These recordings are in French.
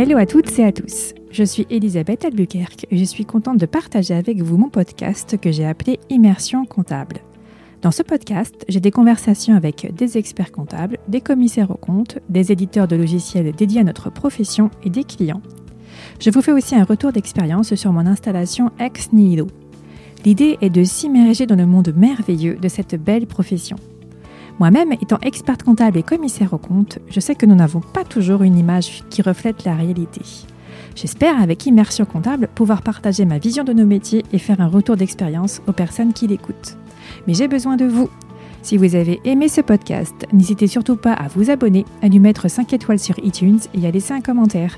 Hello à toutes et à tous. Je suis Elisabeth Albuquerque et je suis contente de partager avec vous mon podcast que j'ai appelé Immersion comptable. Dans ce podcast, j'ai des conversations avec des experts comptables, des commissaires aux comptes, des éditeurs de logiciels dédiés à notre profession et des clients. Je vous fais aussi un retour d'expérience sur mon installation Ex Nihilo. L'idée est de s'immerger dans le monde merveilleux de cette belle profession. Moi-même, étant experte comptable et commissaire aux comptes, je sais que nous n'avons pas toujours une image qui reflète la réalité. J'espère, avec Immersion Comptable, pouvoir partager ma vision de nos métiers et faire un retour d'expérience aux personnes qui l'écoutent. Mais j'ai besoin de vous. Si vous avez aimé ce podcast, n'hésitez surtout pas à vous abonner, à lui mettre 5 étoiles sur iTunes et à laisser un commentaire.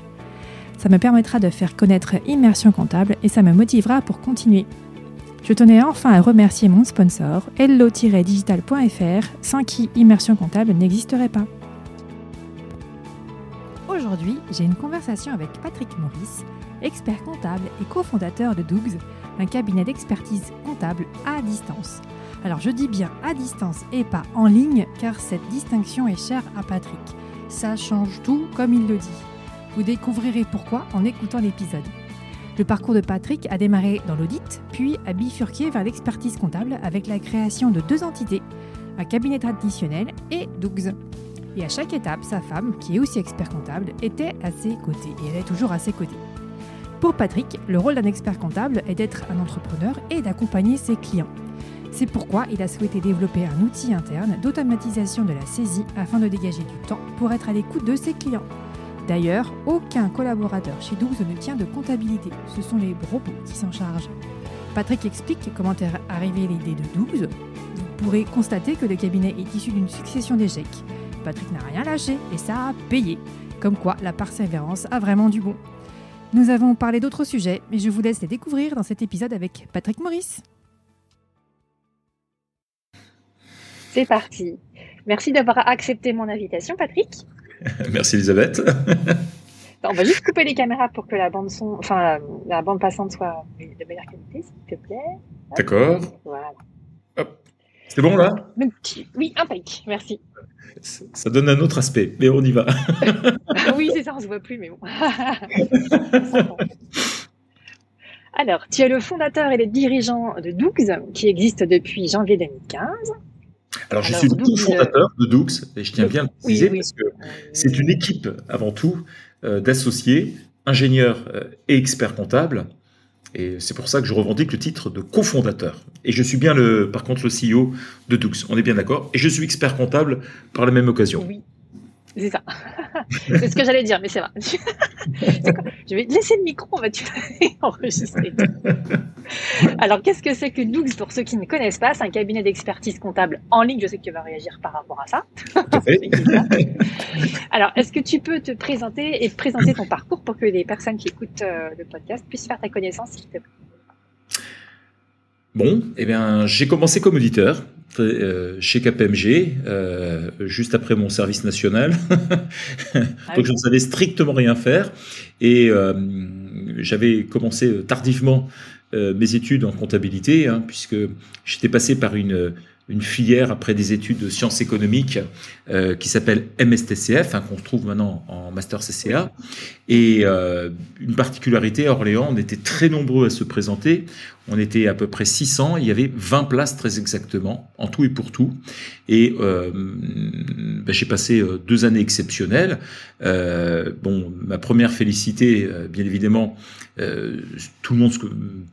Ça me permettra de faire connaître Immersion Comptable et ça me motivera pour continuer. Je tenais enfin à remercier mon sponsor, hello-digital.fr, sans qui Immersion Comptable n'existerait pas. Aujourd'hui, j'ai une conversation avec Patrick Maurice, expert comptable et cofondateur de Dougs, un cabinet d'expertise comptable à distance. Alors je dis bien à distance et pas en ligne, car cette distinction est chère à Patrick. Ça change tout, comme il le dit. Vous découvrirez pourquoi en écoutant l'épisode. Le parcours de Patrick a démarré dans l'audit, puis a bifurqué vers l'expertise comptable avec la création de deux entités, un cabinet traditionnel et Dougs. Et à chaque étape, sa femme, qui est aussi expert comptable, était à ses côtés et elle est toujours à ses côtés. Pour Patrick, le rôle d'un expert comptable est d'être un entrepreneur et d'accompagner ses clients. C'est pourquoi il a souhaité développer un outil interne d'automatisation de la saisie afin de dégager du temps pour être à l'écoute de ses clients. D'ailleurs, aucun collaborateur chez Dougs ne tient de comptabilité, ce sont les robots qui s'en chargent. Patrick explique comment est arrivée l'idée de Dougs. Vous pourrez constater que le cabinet est issu d'une succession d'échecs. Patrick n'a rien lâché et ça a payé. Comme quoi, la persévérance a vraiment du bon. Nous avons parlé d'autres sujets, mais je vous laisse les découvrir dans cet épisode avec Patrick Maurice. C'est parti. Merci d'avoir accepté mon invitation, Patrick. Merci Elisabeth. On va juste couper les caméras pour que la bande son, enfin la bande passante soit de meilleure qualité, s'il te plaît. D'accord. Voilà. C'est bon là? Oui, impec. Merci. Ça donne un autre aspect, mais on y va. oui, c'est ça, on se voit plus, mais bon. Alors, tu es le fondateur et le dirigeant de Dougs, qui existe depuis janvier 2015. Alors, je suis le cofondateur de Doux, et je tiens bien à le préciser parce que c'est une équipe avant tout euh, d'associés, ingénieurs euh, et experts comptables. Et c'est pour ça que je revendique le titre de cofondateur. Et je suis bien, le, par contre, le CEO de Doux. On est bien d'accord Et je suis expert comptable par la même occasion. Oui. C'est ça. c'est ce que j'allais dire, mais c'est vrai. je vais laisser le micro, on va enregistrer. Alors, qu'est-ce que c'est que Dougs pour ceux qui ne connaissent pas? C'est un cabinet d'expertise comptable en ligne. Je sais que tu vas réagir par rapport à ça. Alors, est-ce que tu peux te présenter et présenter ton parcours pour que les personnes qui écoutent euh, le podcast puissent faire ta connaissance, s'il te plaît? Bon, eh bien, j'ai commencé comme auditeur chez KPMG, euh, juste après mon service national. Ah Donc je ne savais strictement rien faire. Et euh, j'avais commencé tardivement mes études en comptabilité, hein, puisque j'étais passé par une une filière après des études de sciences économiques euh, qui s'appelle MSTCF, hein, qu'on retrouve maintenant en master CCA. Et euh, une particularité à Orléans, on était très nombreux à se présenter. On était à peu près 600. Il y avait 20 places très exactement, en tout et pour tout. Et euh, ben, j'ai passé euh, deux années exceptionnelles. Euh, bon, ma première félicité, euh, bien évidemment, tout le monde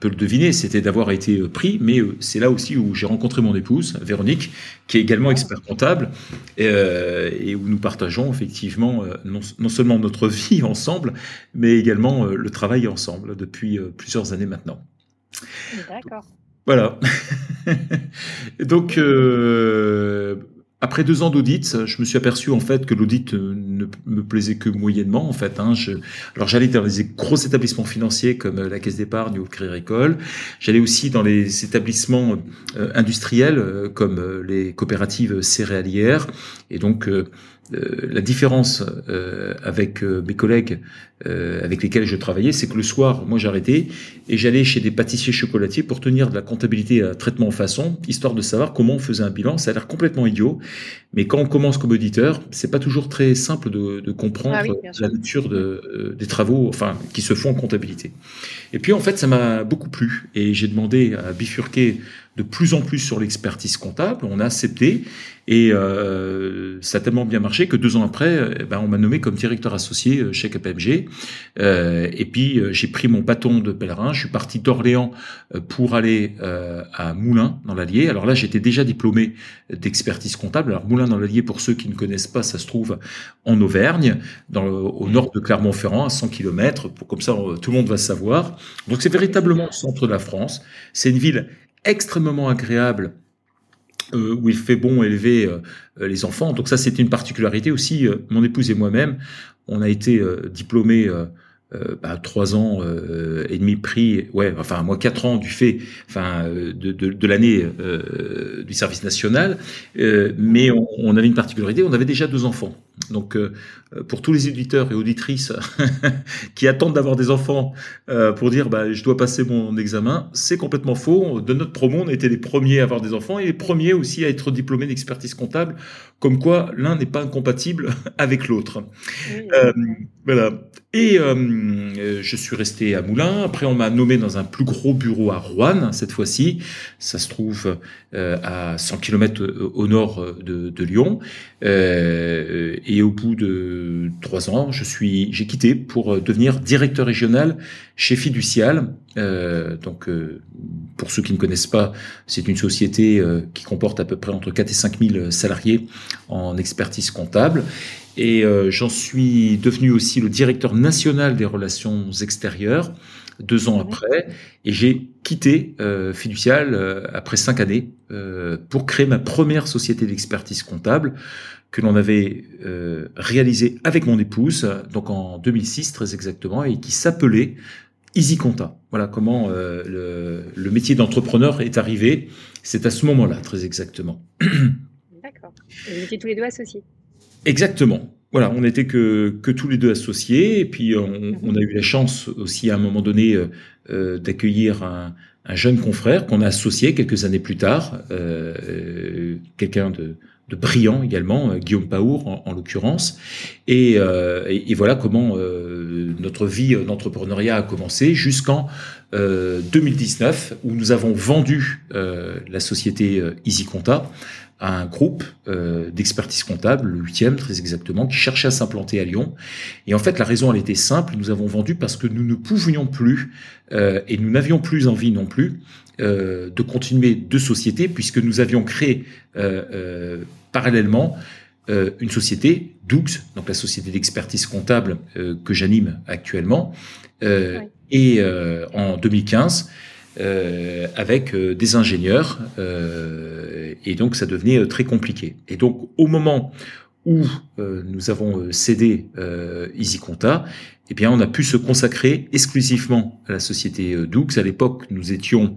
peut le deviner, c'était d'avoir été pris. Mais c'est là aussi où j'ai rencontré mon épouse, Véronique, qui est également expert comptable, et où nous partageons effectivement non, seulement notre vie ensemble, mais également le travail ensemble depuis plusieurs années maintenant. D'accord. Voilà. Donc, euh, après deux ans d'audit, je me suis aperçu en fait que l'audit euh, ne me plaisait que moyennement en fait. Hein. Alors j'allais dans les gros établissements financiers comme la Caisse d'épargne ou le Crédit Agricole. J'allais aussi dans les établissements euh, industriels comme les coopératives céréalières. Et donc euh, la différence euh, avec euh, mes collègues avec lesquels je travaillais, c'est que le soir, moi j'arrêtais et j'allais chez des pâtissiers chocolatiers pour tenir de la comptabilité à traitement en façon, histoire de savoir comment on faisait un bilan. Ça a l'air complètement idiot, mais quand on commence comme auditeur, c'est pas toujours très simple de, de comprendre ah la nature de, des travaux, enfin, qui se font en comptabilité. Et puis en fait, ça m'a beaucoup plu et j'ai demandé à bifurquer de plus en plus sur l'expertise comptable. On a accepté et euh, ça a tellement bien marché que deux ans après, eh ben, on m'a nommé comme directeur associé euh, chez KPMG. Euh, et puis j'ai pris mon bâton de pèlerin. Je suis parti d'Orléans pour aller à Moulins dans l'Allier. Alors là, j'étais déjà diplômé d'expertise comptable. Alors Moulins dans l'Allier, pour ceux qui ne connaissent pas, ça se trouve en Auvergne, dans au nord de Clermont-Ferrand, à 100 km. Pour comme ça, tout le monde va savoir. Donc c'est véritablement le centre de la France. C'est une ville extrêmement agréable euh, où il fait bon élever euh, les enfants. Donc ça, c'est une particularité aussi. Euh, mon épouse et moi-même, on a été diplômés bah, trois ans et demi pris, ouais, enfin moi quatre ans du fait, enfin de, de, de l'année du service national, mais on, on, avait une particularité, on avait déjà deux enfants. Donc, euh, pour tous les éditeurs et auditrices qui attendent d'avoir des enfants euh, pour dire bah, je dois passer mon examen, c'est complètement faux. De notre promo, on était les premiers à avoir des enfants et les premiers aussi à être diplômés d'expertise comptable, comme quoi l'un n'est pas incompatible avec l'autre. Euh, voilà. Et je suis resté à Moulins. Après, on m'a nommé dans un plus gros bureau à Rouen, cette fois-ci. Ça se trouve à 100 km au nord de, de Lyon. et au bout de trois ans, je suis, j'ai quitté pour devenir directeur régional chez Fiducial. Euh, donc, euh, pour ceux qui ne connaissent pas, c'est une société euh, qui comporte à peu près entre 4 et 5 000 salariés en expertise comptable. Et j'en suis devenu aussi le directeur national des relations extérieures deux ans après, et j'ai quitté Fiducial après cinq années pour créer ma première société d'expertise comptable que l'on avait euh, réalisé avec mon épouse, donc en 2006 très exactement, et qui s'appelait Easy Compta. Voilà comment euh, le, le, métier d'entrepreneur est arrivé. C'est à ce moment-là, très exactement. D'accord. Vous étiez tous les deux associés. Exactement. Voilà, on n'était que, que tous les deux associés, et puis on, mhm. on, a eu la chance aussi à un moment donné euh, euh d'accueillir un, un, jeune confrère qu'on a associé quelques années plus tard, euh, quelqu'un de, de brillant également, euh, Guillaume Paour en, en l'occurrence. Et, euh, et, voilà comment euh, notre vie d'entrepreneuriat a commencé jusqu'en 2019 où nous avons vendu la société Easy Compta à un groupe d'expertise comptable, le huitième très exactement, qui cherchait à s'implanter à Lyon. Et en fait, la raison, elle était simple. Nous avons vendu parce que nous ne pouvions plus et nous n'avions plus envie non plus de continuer deux sociétés puisque nous avions créé parallèlement euh, une société, Dougs, donc la société d'expertise comptable euh, que j'anime actuellement, euh, et en 2015 avec des ingénieurs, et donc ça devenait très compliqué. Et donc au moment où nous avons cédé EasyConta, eh bien on a pu se consacrer exclusivement à la société Dougs. À l'époque, nous étions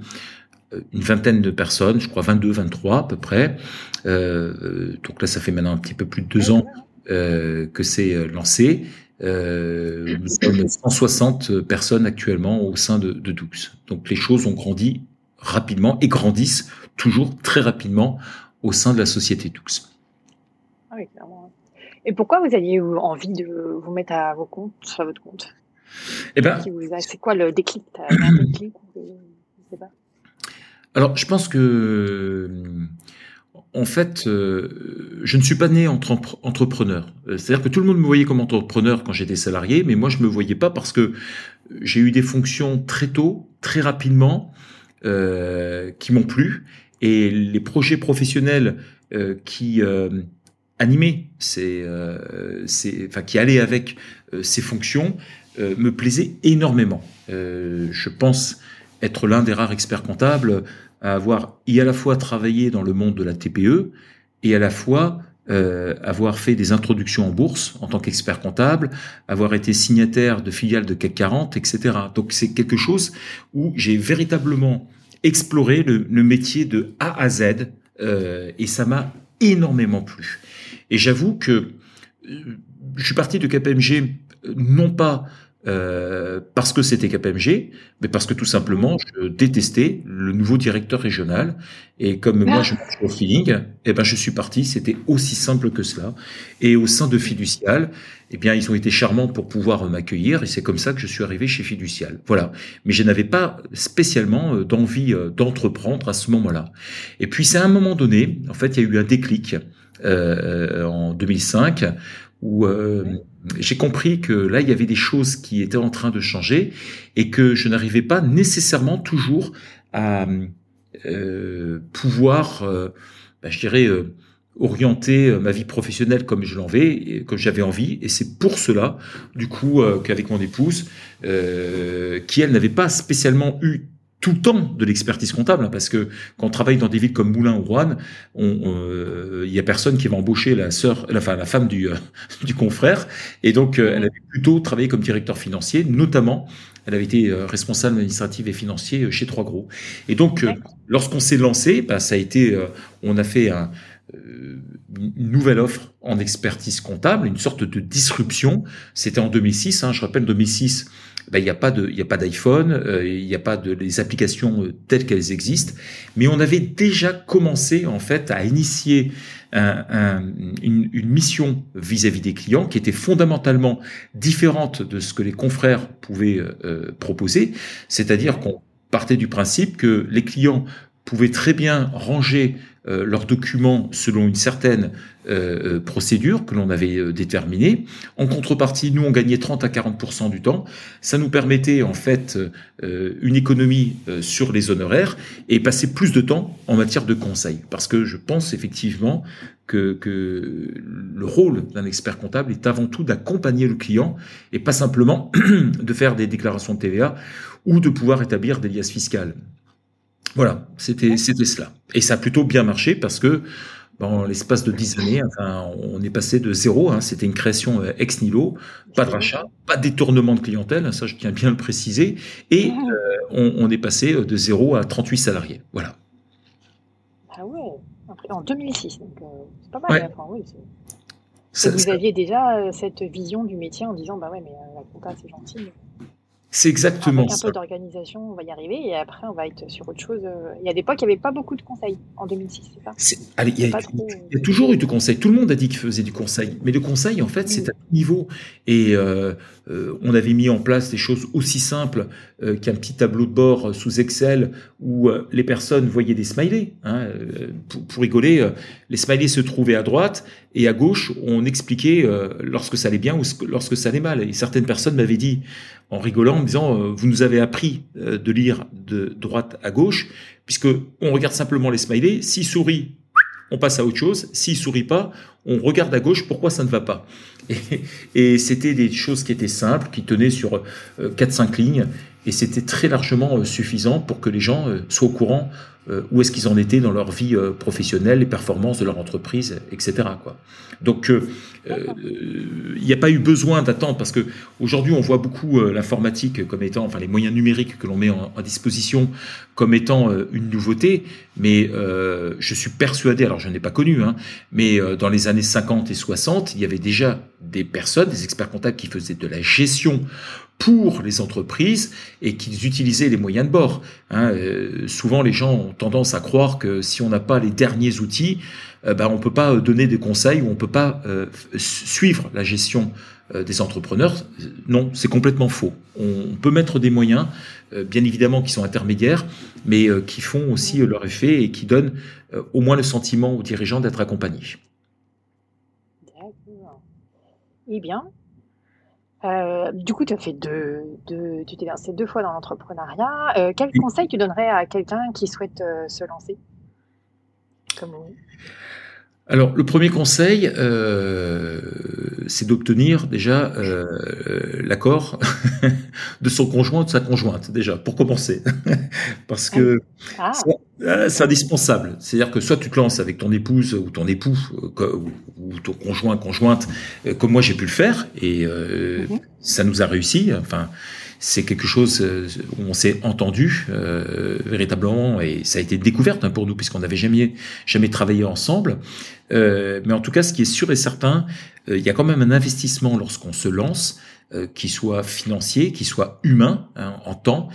une vingtaine de personnes, je crois 22, 23 à peu près. Euh, donc là, ça fait maintenant un petit peu plus de deux ans euh, que c'est euh, lancé. Euh, nous sommes 160 personnes actuellement au sein de, de Doux. Donc les choses ont grandi rapidement et grandissent toujours très rapidement au sein de la société Doux. Ah oui, clairement. Et pourquoi vous aviez envie de vous mettre à vos comptes, à votre compte? Eh ben, C'est quoi le déclic? Un déclic je sais pas? Alors, je pense que, en fait, euh, je ne suis pas né entre entrepreneur. C'est-à-dire que tout le monde me voyait comme entrepreneur quand j'étais salarié, mais moi, je me voyais pas parce que j'ai eu des fonctions très tôt, très rapidement, euh, qui m'ont plu, et les projets professionnels euh, qui euh, ces, euh, ces, enfin, qui allaient avec euh, ces fonctions, me plaisaient énormément. je pense être l'un des rares experts comptables à avoir y à la fois travaillé dans le monde de la TPE et à la fois euh, avoir fait des introductions en bourse en tant qu'expert comptable, avoir été signataire de filiales de CAC 40, etc. Donc c'est quelque chose où j'ai véritablement exploré le, métier de A à Z euh, et ça m'a énormément plu. Et j'avoue que je suis parti de KPMG non pas euh, parce que c'était KPMG, mais parce que tout simplement, je détestais le nouveau directeur régional. Et comme moi, je marche au feeling, eh ben, je suis parti. C'était aussi simple que cela. Et au sein de Fiducial, eh bien, ils ont été charmants pour pouvoir m'accueillir. Et c'est comme ça que je suis arrivé chez Fiducial. Voilà. Mais je n'avais pas spécialement euh, d'envie euh, d'entreprendre à ce moment-là. Et puis, c'est à un moment donné, en fait, il y a eu un déclic euh, en 2005 où euh, j'ai compris que là, il y avait des choses qui étaient en train de changer et que je n'arrivais pas nécessairement toujours à euh, pouvoir, bah, je dirais, orienter ma vie professionnelle comme je l'avais, comme j'avais envie. Et c'est pour cela, du coup, qu'avec mon épouse, qui elle n'avait pas spécialement eu tout le temps de l'expertise comptable, hein, parce que quand on travaille dans des villes comme Moulins ou Rouen, il y a personne qui va embaucher la sœur, enfin la femme du, euh, du confrère, et donc euh, elle avait plutôt travaillé comme directeur financier, notamment elle avait été euh, responsable administratif et financier chez Trois Gros. Et donc lorsqu'on s'est lancé, bah, ça a été, on a fait un, une nouvelle offre en expertise comptable, une sorte de disruption. C'était en 2006, hein, je rappelle 2006 ben, il n'y a pas de, il a pas d'iPhone, euh, il n'y a pas de les applications euh, telles qu'elles existent, mais on avait déjà commencé en fait à initier un, une, une, mission vis-à-vis des clients qui était fondamentalement différente de ce que les confrères pouvaient euh, proposer, c'est-à-dire qu'on partait du principe que les clients pouvaient très bien ranger euh, leurs documents selon une certaine euh, euh, procédure que l'on avait déterminée. En contrepartie, nous, on gagnait 30 à 40 du temps. Ça nous permettait en fait une économie sur les honoraires et passer plus de temps en matière de conseil. Parce que je pense effectivement que, que le rôle d'un expert comptable est avant tout d'accompagner le client et pas simplement de faire des déclarations de TVA ou de pouvoir établir des liasses fiscales. Voilà, c'était c'était cela. Et ça a plutôt bien marché parce que dans l'espace de dix années, enfin, on est passé de zéro, hein, c'était une création euh, ex nihilo, pas de rachat, pas de détournement de clientèle, ça je tiens bien à le préciser, et euh, on, est passé de zéro à 38 salariés. Voilà. Ah ouais, en 2006, donc euh, c'est pas mal. Enfin, oui, vous aviez déjà cette vision du métier en disant, bah ouais, mais la compta c'est gentil. C'est exactement Avec un peu d'organisation, on va y arriver et après on va être sur autre chose. Il y a des fois qu'il n'y avait pas beaucoup de conseils en 2006, c'est ça? Il, y a, toujours eu du conseil. Tout le monde a dit qu'il faisait du conseil. Mais le conseil, en fait, c'est à tout niveau. Et euh, euh, on avait mis en place des choses aussi simples euh, qu'un petit tableau de bord sous Excel où les personnes voyaient des smileys. Hein, pour, rigoler, les smileys se trouvaient à droite et à gauche, on expliquait lorsque ça allait bien ou lorsque ça allait mal. Et certaines personnes m'avaient dit en rigolant, en disant euh, vous nous avez appris euh, de lire de droite à gauche, puisque on regarde simplement les smileys. S'il sourit, on passe à autre chose. S'il sourit pas, on regarde à gauche. Pourquoi ça ne va pas? Et, c'était des choses qui étaient simples, qui tenaient sur euh, quatre cinq lignes, et c'était très largement suffisant pour que les gens soient au courant euh, où est-ce qu'ils en étaient dans leur vie euh, professionnelle, les performances de leur entreprise, etc. Donc, euh, il n'y a pas eu besoin d'attendre parce que aujourd'hui, on voit beaucoup l'informatique comme étant, enfin, les moyens numériques que l'on met en, disposition comme étant une nouveauté. Mais je suis persuadé, alors je n'ai pas connu, hein, mais dans les années 50 et 60, il y avait déjà des personnes, des experts comptables qui faisaient de la gestion pour les entreprises et qu'ils utilisaient les moyens de bord. Hein. Euh, souvent, les gens ont tendance à croire que si on n'a pas les derniers outils, euh, ben, on peut pas donner des conseils ou on peut pas euh, suivre la gestion des entrepreneurs. Non, c'est complètement faux. On peut mettre des moyens, bien évidemment, qui sont intermédiaires, mais qui font aussi leur effet et qui donnent au moins le sentiment aux dirigeants d'être accompagnés. Eh bien, euh, du coup, tu as fait deux, deux, tu t'es lancé deux fois dans l'entrepreneuriat. Euh, quel conseil tu donnerais à quelqu'un qui souhaite euh, se lancer? Comme alors, le premier conseil, euh, c'est d'obtenir déjà euh, l'accord de son conjoint ou de sa conjointe, déjà, pour commencer. Parce que ah. Ah. c'est indispensable. C'est-à-dire que soit tu te lances avec ton épouse ou ton époux, euh, ou ton conjoint, conjointe, comme moi j'ai pu le faire, et mhm. ça nous a réussi. Enfin, c'est quelque chose où on s'est entendu véritablement et ça a été découverte hein, pour nous puisqu'on n'avait jamais jamais travaillé ensemble. Mais en tout cas, ce qui est sûr et certain, il y a quand même un investissement lorsqu'on se lance, qui soit financier, qui soit humain hein, en temps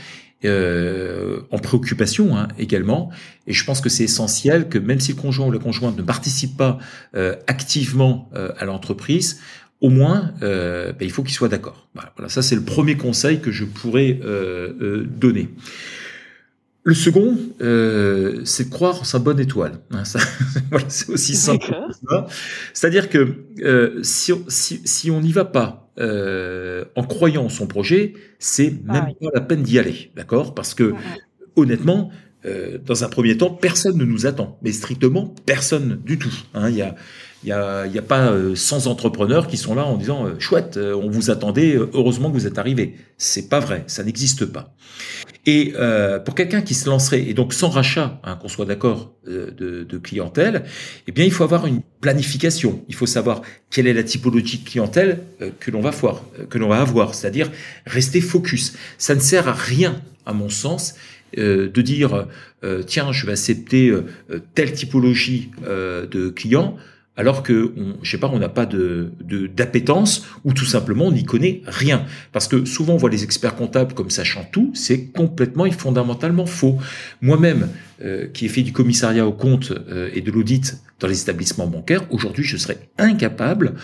euh, en préoccupation hein, également. Et je pense que c'est essentiel que même si le conjoint ou la conjointe ne participe pas euh, activement euh, à l'entreprise, au moins, ben, il faut qu'il soit d'accord. Voilà, ça c'est le premier conseil que je pourrais donner. Le second, euh, c'est croire en sa bonne étoile. Hein, voilà, c'est aussi simple C'est-à-dire que euh, si, si, si, on n'y va pas euh, en croyant en son projet, c'est ah même pas la peine d'y aller, d'accord? Parce que honnêtement, euh, dans un premier temps, personne ne nous attend, mais strictement personne du tout. Hein. Il y a il n'y a, pas 100 entrepreneurs qui sont là en disant chouette, on vous attendait, heureusement que vous êtes arrivé. C'est pas vrai, ça n'existe pas. Et euh, pour quelqu'un qui se lancerait, et donc sans rachat, hein, qu'on soit d'accord, euh, de, de, clientèle, eh bien, il faut avoir une planification. Il faut savoir quelle est la typologie de clientèle euh, que l'on va voir, euh, que l'on va avoir, c'est-à-dire rester focus. Ça ne sert à rien, à mon sens, euh, de dire tiens, je vais accepter telle typologie de clients alors que, on, je sais pas, on n'a pas de d'appétence ou tout simplement on n'y connaît rien. Parce que souvent on voit les experts comptables comme sachant tout, c'est complètement et fondamentalement faux. Moi-même, euh, qui ai fait du commissariat au compte euh, et de l'audit dans les établissements bancaires, aujourd'hui je serais incapable,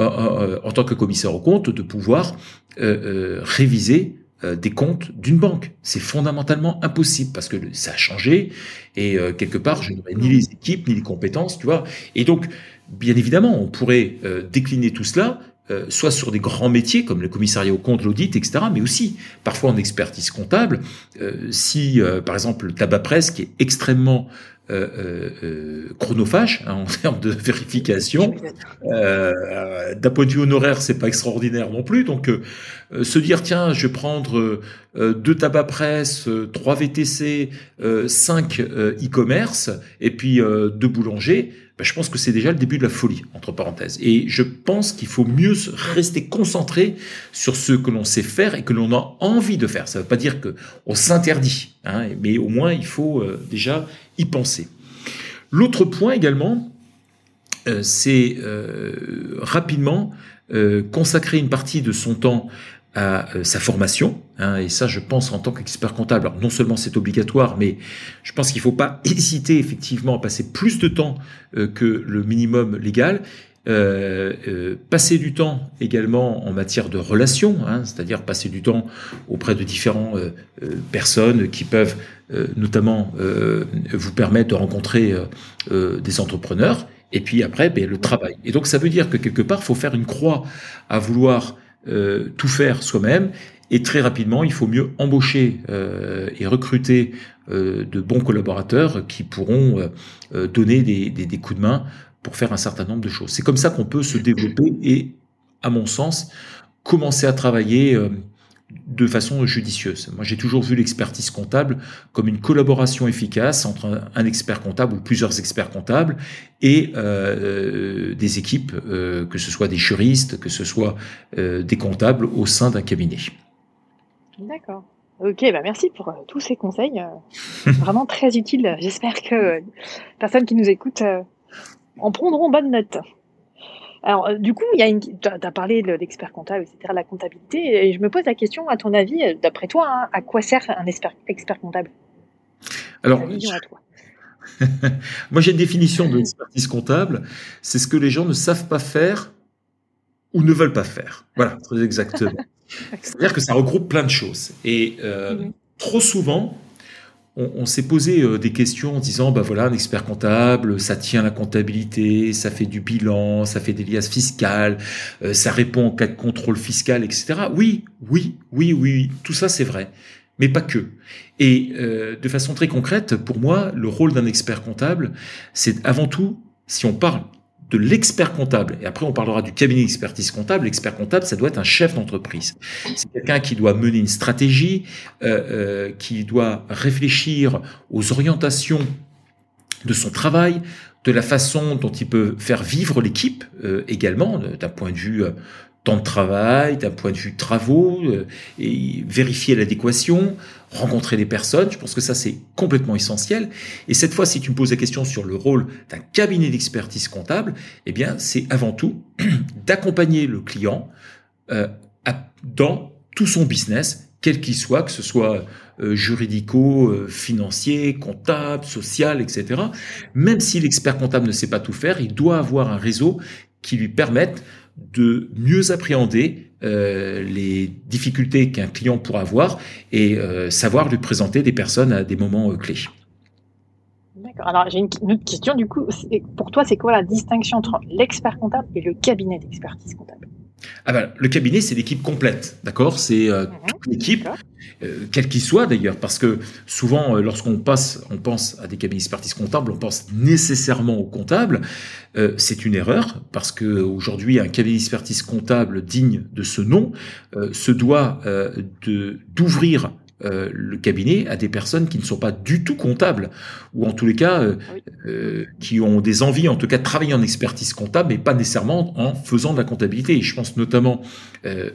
euh, en tant que commissaire au compte, de pouvoir réviser des comptes d'une banque. C'est fondamentalement impossible parce que ça a changé et quelque part je n'aurais ni les équipes ni les compétences, tu vois. Et donc Bien évidemment, on pourrait euh, décliner tout cela, euh, soit sur des grands métiers comme le commissariat au compte, l'audit, etc., mais aussi parfois en expertise comptable. Euh, si, par exemple, le tabac presse, qui est extrêmement chronophage hein, en termes de vérification. D'un point de vue honoraire, c'est pas extraordinaire non plus. Donc, se dire tiens, je vais prendre deux tabac presse, trois VTC, cinq e-commerce, et puis deux boulangers. Ben, je pense que c'est déjà le début de la folie, entre parenthèses. Et je pense qu'il faut mieux rester concentré sur ce que l'on sait faire et que l'on a envie de faire. Ça ne veut pas dire qu'on s'interdit, hein, mais au moins il faut euh, déjà y penser. L'autre point également, euh, c'est euh, rapidement consacrer une partie de son temps à euh, sa formation. Hein, et ça, je pense en tant qu'expert comptable, alors non seulement c'est obligatoire, mais je pense qu'il ne faut pas hésiter effectivement à passer plus de temps euh, que le minimum légal. Euh, euh, passer du temps également en matière de relations, hein, c'est-à-dire passer du temps auprès de différentes personnes qui peuvent notamment vous permettre de rencontrer des entrepreneurs, et puis après ben, le travail. Et donc ça veut dire que quelque part, il faut faire une croix à vouloir euh, tout faire soi-même. Et très rapidement, il faut mieux embaucher euh, et recruter euh, de bons collaborateurs qui pourront donner des, des, des, coups de main pour faire un certain nombre de choses. C'est comme ça qu'on peut se développer et, à mon sens, commencer à travailler de façon judicieuse. Moi, j'ai toujours vu l'expertise comptable comme une collaboration efficace entre un, expert comptable ou plusieurs experts comptables et euh, des équipes, euh, que ce soit des juristes, que ce soit euh, des comptables au sein d'un cabinet. D'accord. Ok, bah merci pour tous ces conseils, vraiment très utiles. J'espère que les personnes qui nous écoutent en prendront bonne note. Alors, euh, du coup, il y a une, tu as parlé de l'expert comptable, etc., la comptabilité, et je me pose la question, à ton avis, euh, d'après toi, hein, à quoi sert un expert, expert comptable? Alors, moi j'ai une définition de l'expertise comptable, c'est ce que les gens ne savent pas faire ou ne veulent pas faire. Voilà, très exactement. C'est-à-dire que ça regroupe plein de choses. Et euh, mhm. trop souvent, on, s'est posé euh, des questions en disant, bah voilà, un expert comptable, ça tient la comptabilité, ça fait du bilan, ça fait des liasses fiscales, euh, ça répond en cas de contrôle fiscal, etc. Oui, oui, oui, oui, tout ça c'est vrai, mais pas que. Et euh, de façon très concrète, pour moi, le rôle d'un expert comptable, c'est avant tout, si on parle de l'expert comptable. Et après, on parlera du cabinet d'expertise comptable. L'expert comptable, ça doit être un chef d'entreprise. C'est quelqu'un qui doit mener une stratégie, euh, euh, qui doit réfléchir aux orientations de son travail, de la façon dont il peut faire vivre l'équipe euh, également, d'un point de vue temps de travail, d'un point de vue travaux, euh, et vérifier l'adéquation, rencontrer les personnes. Je pense que ça, c'est complètement essentiel. Et cette fois, si tu me poses la question sur le rôle d'un cabinet d'expertise comptable, eh bien, c'est avant tout d'accompagner le client euh, dans tout son business, quel qu'il soit, que ce soit euh, juridico, financier, comptable, social, etc. Même si l'expert comptable ne sait pas tout faire, il doit avoir un réseau qui lui permette de mieux appréhender euh, les difficultés qu'un client pourra avoir et euh, savoir lui présenter des personnes à des moments euh, clés. D'accord. Alors j'ai une, une, autre question du coup. Pour toi, c'est quoi la distinction entre l'expert comptable et le cabinet d'expertise comptable? Ah ben, le cabinet, c'est l'équipe complète, d'accord? C'est euh, mmh, toute l'équipe, euh, quel qu'il soit d'ailleurs, parce que souvent, euh, lorsqu'on passe, on pense à des cabinets d'expertise comptable, on pense nécessairement au comptable. Euh, c'est une erreur, parce que aujourd'hui, un cabinet d'expertise comptable digne de ce nom se doit d'ouvrir euh, le cabinet à des personnes qui ne sont pas du tout comptables, ou en tous les cas euh, euh, qui ont des envies, en tout cas, de travailler en expertise comptable, mais pas nécessairement en faisant de la comptabilité. Et je pense notamment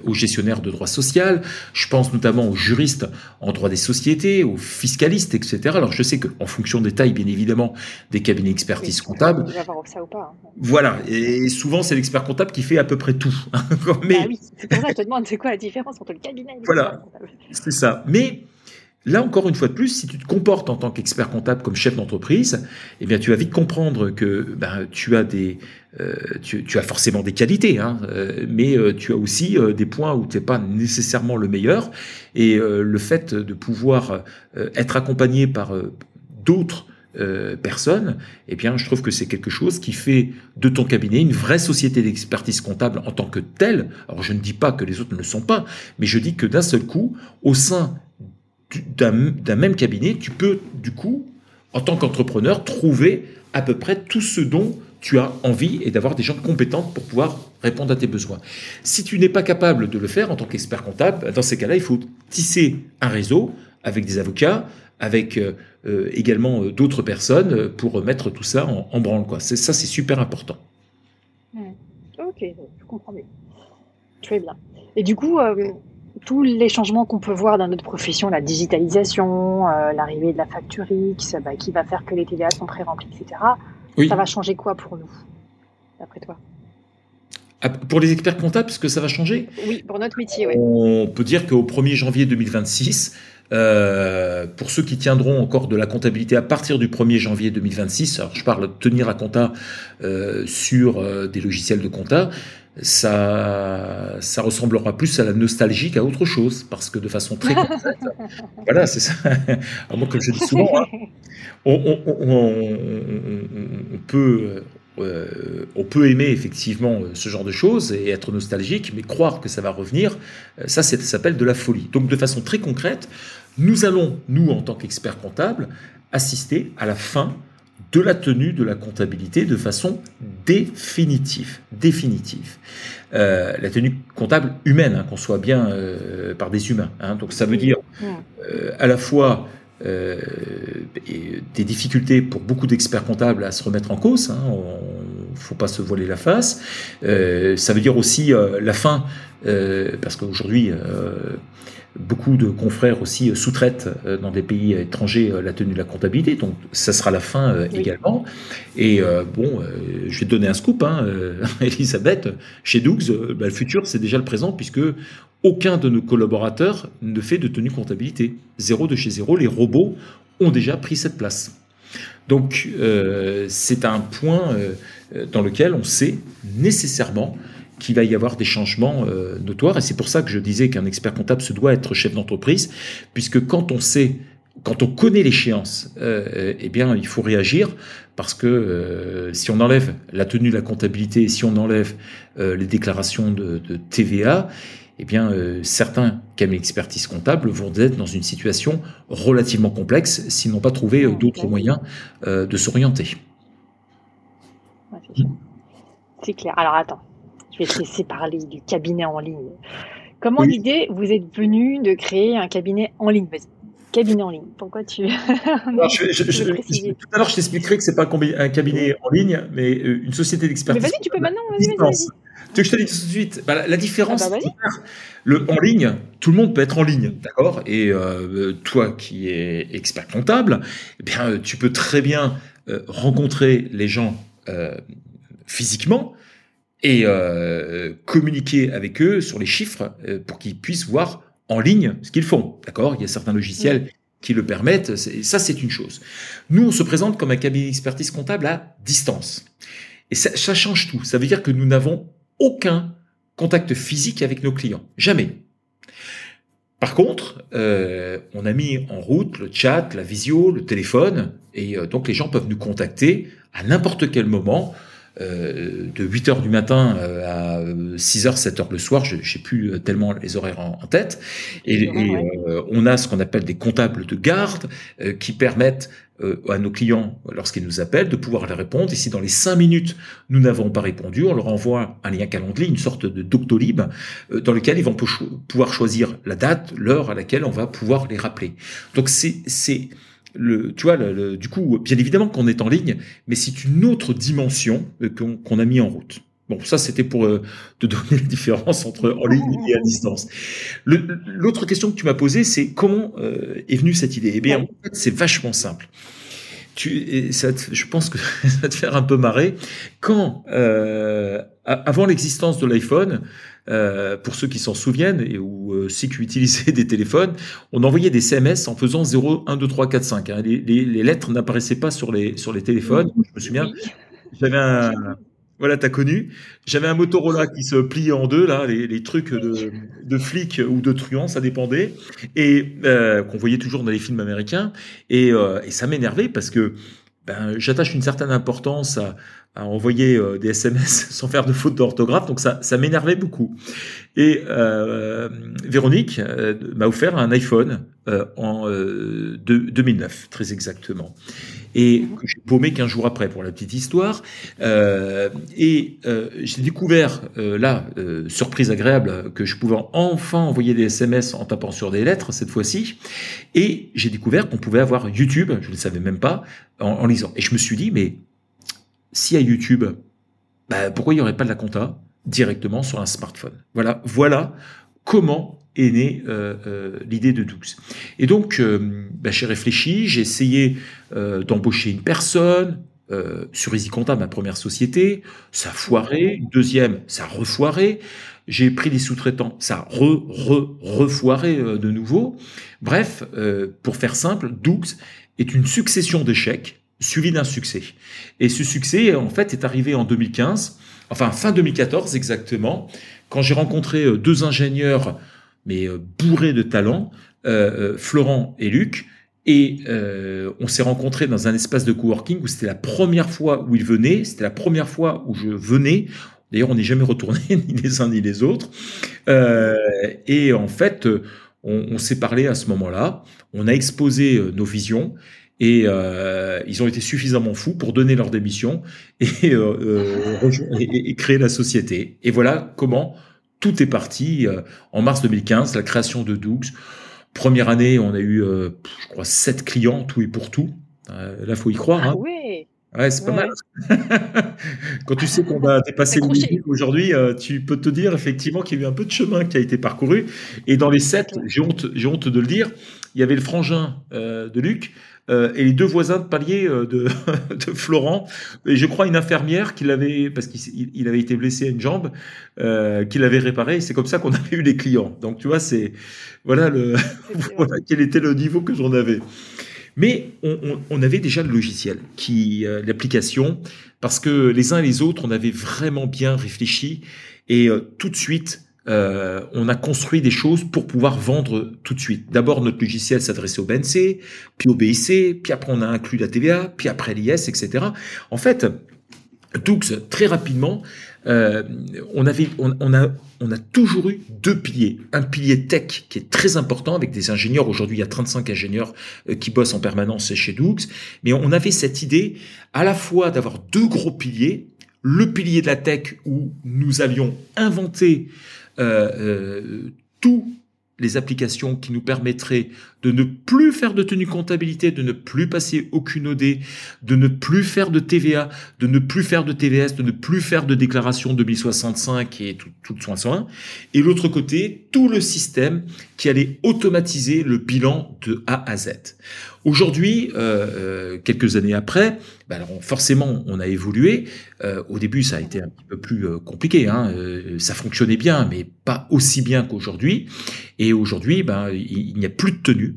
aux gestionnaires de droit social, je pense notamment aux juristes en droit des sociétés, aux fiscalistes, etc. Alors je sais qu'en fonction des tailles, bien évidemment, des cabinets d'expertise comptable, hein. voilà, et souvent c'est l'expert comptable qui fait à peu près tout. mais... Ah oui, c'est pour ça que je te demande c'est quoi la différence entre le cabinet et voilà, c'est ça. Mais Là, encore une fois de plus, si tu te comportes en tant qu'expert comptable comme chef d'entreprise, eh bien, tu vas vite comprendre que ben, tu as des, euh, tu, tu, as forcément des qualités, hein, euh, mais euh, tu as aussi euh, des points où tu n'es pas nécessairement le meilleur. Et euh, le fait de pouvoir être accompagné par d'autres personnes, eh bien, je trouve que c'est quelque chose qui fait de ton cabinet une vraie société d'expertise comptable en tant que telle. Alors, je ne dis pas que les autres ne le sont pas, mais je dis que d'un seul coup, au sein d'un même cabinet, tu peux du coup, en tant qu'entrepreneur, trouver à peu près tout ce dont tu as envie et d'avoir des gens compétents pour pouvoir répondre à tes besoins. Si tu n'es pas capable de le faire en tant qu'expert comptable, dans ces cas-là, il faut tisser un réseau avec des avocats, avec euh, euh également euh, d'autres personnes pour mettre tout ça en, branle. Quoi. Ça, c'est super important. Ok, je comprends bien. Très bien. Et du coup, tous les changements qu'on peut voir dans notre profession, la digitalisation, l'arrivée de la facture X, bah, qui va faire que les TVA sont pré-remplis, etc. Oui. Ça va changer quoi pour nous, d'après toi? Ah, Pour les experts comptables, ce que ça va changer? Oui, pour notre métier, oui. On peut dire qu'au 1er janvier 2026, euh, pour ceux qui tiendront encore de la comptabilité à partir du 1er janvier 2026, alors je parle de tenir à compta euh, sur euh, des logiciels de compta, ça, ça ressemblera plus à la nostalgie qu'à autre chose, parce que de façon très concrète, voilà, c'est ça. Alors moi, comme je dis souvent, hein, on, on, on, on, peut, euh, on peut aimer effectivement ce genre de choses et être nostalgique, mais croire que ça va revenir, ça, ça s'appelle de la folie. Donc, de façon très concrète, nous allons, nous, en tant qu'experts comptables, assister à la fin de la tenue de la comptabilité de façon définitive. définitive. Euh, la tenue comptable humaine, hein, qu'on soit bien euh, par des humains. Hein. Donc ça veut dire euh, à la fois des difficultés pour beaucoup d'experts comptables à se remettre en cause. Hein, on, faut pas se voiler la face. Ça veut dire aussi la fin, parce qu'aujourd'hui Beaucoup de confrères aussi euh, sous-traitent euh, dans des pays étrangers euh, la tenue de la comptabilité, donc ça sera la fin oui. également. Et bon, je vais te donner un scoop, hein, Elisabeth, chez Dougs, bah, le futur c'est déjà le présent puisque aucun de nos collaborateurs ne fait de tenue comptabilité. Zéro de chez zéro, les robots ont déjà pris cette place. Donc euh, c'est un point euh, dans lequel on sait nécessairement qu'il va y avoir des changements euh, notoires. Et c'est pour ça que je disais qu'un expert comptable se doit être chef d'entreprise, puisque quand on sait, quand on connaît l'échéance, euh, eh bien, il faut réagir parce que euh, si on enlève la tenue de la comptabilité, si on enlève les déclarations de, de TVA, eh bien, euh, certains cabinets d'expertise comptable vont être dans une situation relativement complexe s'ils n'ont pas trouvé euh, d'autres moyens euh, de s'orienter. Ouais, c'est clair. Alors attends, je vais te laisser parler du cabinet en ligne. Comment oui. l'idée vous êtes venu de créer un cabinet en ligne? Cabinet en ligne. Pourquoi tu Alors, je, je, je, Tout à l'heure, je t'expliquerai que c'est pas un cabinet en ligne, mais une société d'expertise. Mais vas-y, tu peux maintenant. Vas-y, vas-y. Tu veux que je te dise tout de suite? Bah, la, différence, ah bah, le, en ligne, tout le monde peut être en ligne, d'accord? Et euh, toi qui es expert comptable, eh bien, tu peux très bien euh, rencontrer les gens euh, physiquement et communiquer avec eux sur les chiffres pour qu'ils puissent voir en ligne ce qu'ils font, d'accord? Il y a certains logiciels qui le permettent, ça c'est une chose. Nous, on se présente comme un cabinet d'expertise comptable à distance. Et ça, ça change tout. Ça veut dire que nous n'avons aucun contact physique avec nos clients. Jamais. Par contre, euh, on a mis en route le chat, la visio, le téléphone, et euh, donc les gens peuvent nous contacter à n'importe quel moment, euh, de 8 heures du matin à 6 heures, 7 heures le soir, je sais plus tellement les horaires en, tête, et, on a ce qu'on appelle des comptables de garde qui permettent euh, à nos clients lorsqu'ils nous appellent de pouvoir leur répondre. Et si dans les cinq minutes nous n'avons pas répondu, on leur envoie un lien calendrier, une sorte de Doctolib, euh, dans lequel ils vont pouvoir choisir la date, l'heure à laquelle on va pouvoir les rappeler. Donc c'est le, tu vois, le, du coup, bien évidemment qu'on est en ligne, mais c'est une autre dimension euh, qu'on a mis en route. Bon, ça c'était pour euh, te donner la différence entre en ligne et à distance. L'autre question que tu m'as posée, c'est comment euh, est venue cette idée? Eh bien, en fait, c'est vachement simple. Tu, ça je pense que ça va te faire un peu marrer. Quand, euh, avant l'existence de l'iPhone, euh, pour ceux qui s'en souviennent et ou euh, ceux qui utilisaient des téléphones, on envoyait des SMS en faisant 0, 1, 2, 3, 4, 5. Hein. Les, les, les, lettres n'apparaissaient pas sur les, sur les téléphones. Je me souviens, j'avais un, voilà, t'as connu. J'avais un Motorola qui se pliait en deux, là, les, trucs de, de flics ou de truands, ça dépendait, et euh, qu'on voyait toujours dans les films américains. Et, euh, et ça m'énervait parce que ben, j'attache une certaine importance à, envoyer euh, des SMS sans faire de faute d'orthographe, donc ça, m'énervait beaucoup. Et euh, Véronique euh, m'a offert un iPhone euh, en de, 2009, très exactement, et que j'ai paumé qu'un jour après, pour la petite histoire. et j'ai découvert, là, surprise agréable, que je pouvais enfin envoyer des SMS en tapant sur des lettres, cette fois-ci, et j'ai découvert qu'on pouvait avoir YouTube, je ne savais même pas, en, lisant. Et je me suis dit, mais si à YouTube, bah, pourquoi il n'y aurait pas de la compta directement sur un smartphone? Voilà, voilà comment est née euh, euh, l'idée de Doux. Et donc, euh, bah, j'ai réfléchi, j'ai essayé d'embaucher une personne, sur Easy Compta, ma première société, ça. Une deuxième, ça a refoiré. J'ai pris des sous-traitants, ça a re, re, refoiré de nouveau. Bref, pour faire simple, Doux est une succession d'échecs suivi d'un succès. Et ce succès, en fait, est arrivé en 2015, enfin fin 2014 exactement, quand j'ai rencontré euh, deux ingénieurs, mais euh, bourrés de talent, euh, Florent et Luc, et on s'est rencontrés dans un espace de coworking où c'était la première fois où ils venaient, c'était la première fois où je venais. D'ailleurs, on n'est jamais retourné ni les uns ni les autres. et en fait, on, s'est parlé à ce moment-là. On a exposé nos visions et euh, ils ont été suffisamment fous pour donner leur démission et, euh, euh et, créer la société. Et voilà comment tout est parti euh, en mars 2015, la création de Doux. Première année, on a eu, euh, je crois, sept clients, tout et pour tout. là, faut y croire. Ah hein. ouais. Ouais, c'est pas mal. Quand tu sais qu'on va dépasser le aujourd'hui, tu peux te dire effectivement qu'il y a eu un peu de chemin qui a été parcouru. Et dans les sept, j'ai honte, j'ai honte de le dire, il y avait le frangin de Luc, euh, et les deux voisins de palier euh, de, de, Florent, et je crois une infirmière qui l'avait, parce qu'il avait été blessé à une jambe, euh, qui l'avait réparé. C'est comme ça qu'on avait eu les clients. Donc tu vois, c'est voilà le voilà quel était le niveau que j'en avais. Mais on, on, on, avait déjà le logiciel, qui euh, l'application, parce que les uns et les autres, on avait vraiment bien réfléchi et tout de suite euh, on a construit des choses pour pouvoir vendre tout de suite. D'abord, notre logiciel s'adressait au BNC, puis au BIC, puis après on a inclus la TVA, puis après l'IS, etc. En fait, Doux, très rapidement, euh, on, avait, on, a, on a toujours eu deux piliers. Un pilier tech qui est très important avec des ingénieurs. Aujourd'hui, il y a 35 ingénieurs euh, qui bossent en permanence chez Doux. Mais on avait cette idée à la fois d'avoir deux gros piliers. Le pilier de la tech où nous avions inventé euh, euh, tout les applications qui nous permettraient de ne plus faire de tenue comptabilité, de ne plus passer aucune OD, de ne plus faire de TVA, de ne plus faire de TVS, de ne plus faire de déclaration 2065 et tout, tout le soin soin. Et l'autre côté, tout le système qui allait automatiser le bilan de A à Z. Aujourd'hui, euh, euh, quelques années après, alors forcément, on a évolué. Euh, au début, ça a été un petit peu plus compliqué. Hein. Euh, ça fonctionnait bien, mais pas aussi bien qu'aujourd'hui. Et aujourd'hui, ben, il n'y a plus de tenue.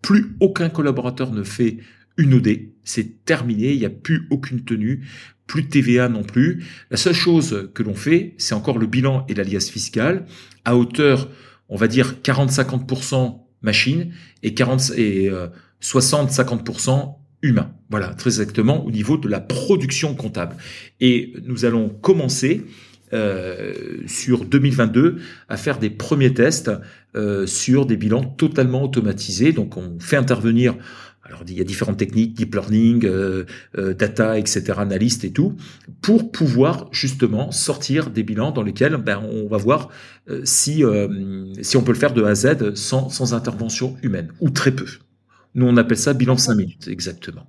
Plus aucun collaborateur ne fait une OD. C'est terminé. Il n'y a plus aucune tenue. Plus de TVA non plus. La seule chose que l'on fait, c'est encore le bilan et l'alias fiscal à hauteur, on va dire 40-50% machine et 40 et 60-50% humain. Voilà, très exactement au niveau de la production comptable. Et nous allons commencer euh, sur 2022 à faire des premiers tests euh, sur des bilans totalement automatisés. Donc on fait intervenir, alors il y a différentes techniques, deep learning, euh, euh data, etc., analystes et tout, pour pouvoir justement sortir des bilans dans lesquels ben, on va voir euh, si, euh, si on peut le faire de A à Z sans, sans intervention humaine, ou très peu. Nous, on appelle ça bilan 5 minutes, exactement.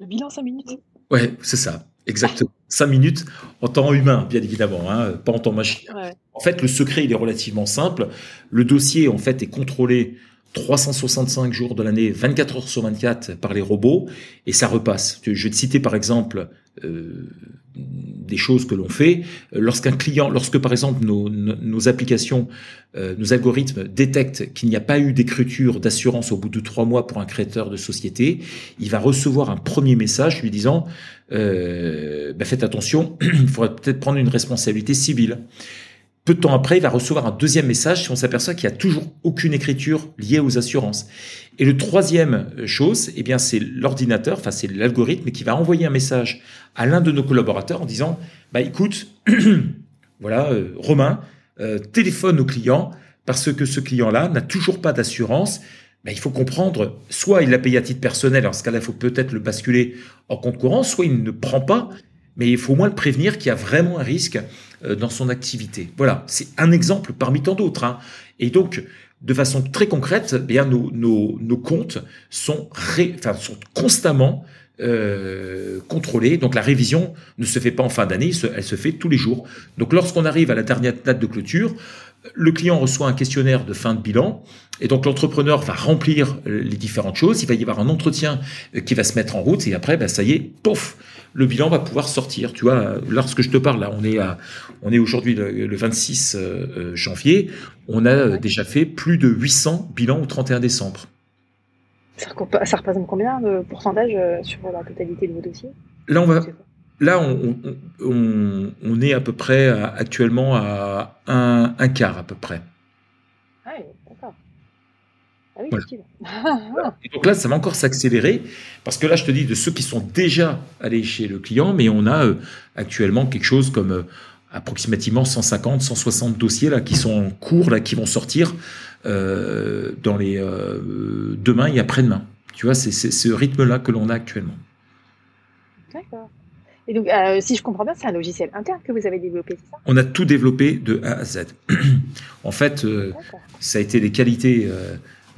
Le bilan 5 minutes Ouais, c'est ça, exactement. 5 minutes en temps humain, bien évidemment, hein, pas en temps machine. Ouais. En fait, le secret, il est relativement simple. Le dossier, en fait, est contrôlé 365 jours de l'année, 24 heures sur 24 par les robots, et ça repasse. Je vais te citer par exemple euh, des choses que l'on fait. Lorsqu'un client, lorsque par exemple nos, nos, nos applications, euh, nos algorithmes détectent qu'il n'y a pas eu d'écriture d'assurance au bout de trois mois pour un créateur de société, il va recevoir un premier message lui disant euh, bah faites attention, il faudrait peut-être prendre une responsabilité civile. Peu de temps après, il va recevoir un deuxième message si on s'aperçoit qu'il n'y a toujours aucune écriture liée aux assurances. Et le troisième chose, eh bien, c'est l'ordinateur, enfin, c'est l'algorithme qui va envoyer un message à l'un de nos collaborateurs en disant, bah, écoute, voilà, euh, Romain, euh, téléphone au client parce que ce client-là n'a toujours pas d'assurance. Ben, il faut comprendre, soit il l'a payé à titre personnel, en ce cas-là, il faut peut-être le basculer en compte courant, soit il ne prend pas, mais il faut au moins le prévenir qu'il y a vraiment un risque euh, dans son activité. Voilà, c'est un exemple parmi tant d'autres. Hein. Et donc, de façon très concrète, eh bien nos, comptes sont constamment euh, contrôlés. Donc la révision ne se fait pas en fin d'année, elle se fait tous les jours. Donc lorsqu'on arrive à la dernière date de clôture, le client reçoit un questionnaire de fin de bilan et donc l'entrepreneur va remplir les différentes choses. Il va y avoir un entretien qui va se mettre en route et après, ben, ça y est, pouf, le bilan va pouvoir sortir. Tu vois, lorsque je te parle, là, on est à, on est aujourd'hui le, le, 26 euh, janvier. On a déjà fait plus de 800 bilans au 31 décembre. Ça, représente combien de pourcentage euh, sur la totalité de vos dossiers? Là, on va. Là, on, on, on, est à peu près à, actuellement à un, un, quart à peu près. Ah oui, d'accord. Ah oui, voilà. Et donc là, ça va encore s'accélérer parce que là, je te dis de ceux qui sont déjà allés chez le client, mais on a euh, actuellement quelque chose comme euh, approximativement 150, 160 dossiers là qui sont en cours, là qui vont sortir euh, dans les demain et après-demain. Tu vois, c'est ce rythme-là que l'on a actuellement. D'accord. Et donc, euh, si je comprends bien, c'est un logiciel interne que vous avez développé, c'est ça? On a tout développé de A à Z. en fait, euh, ça a été les qualités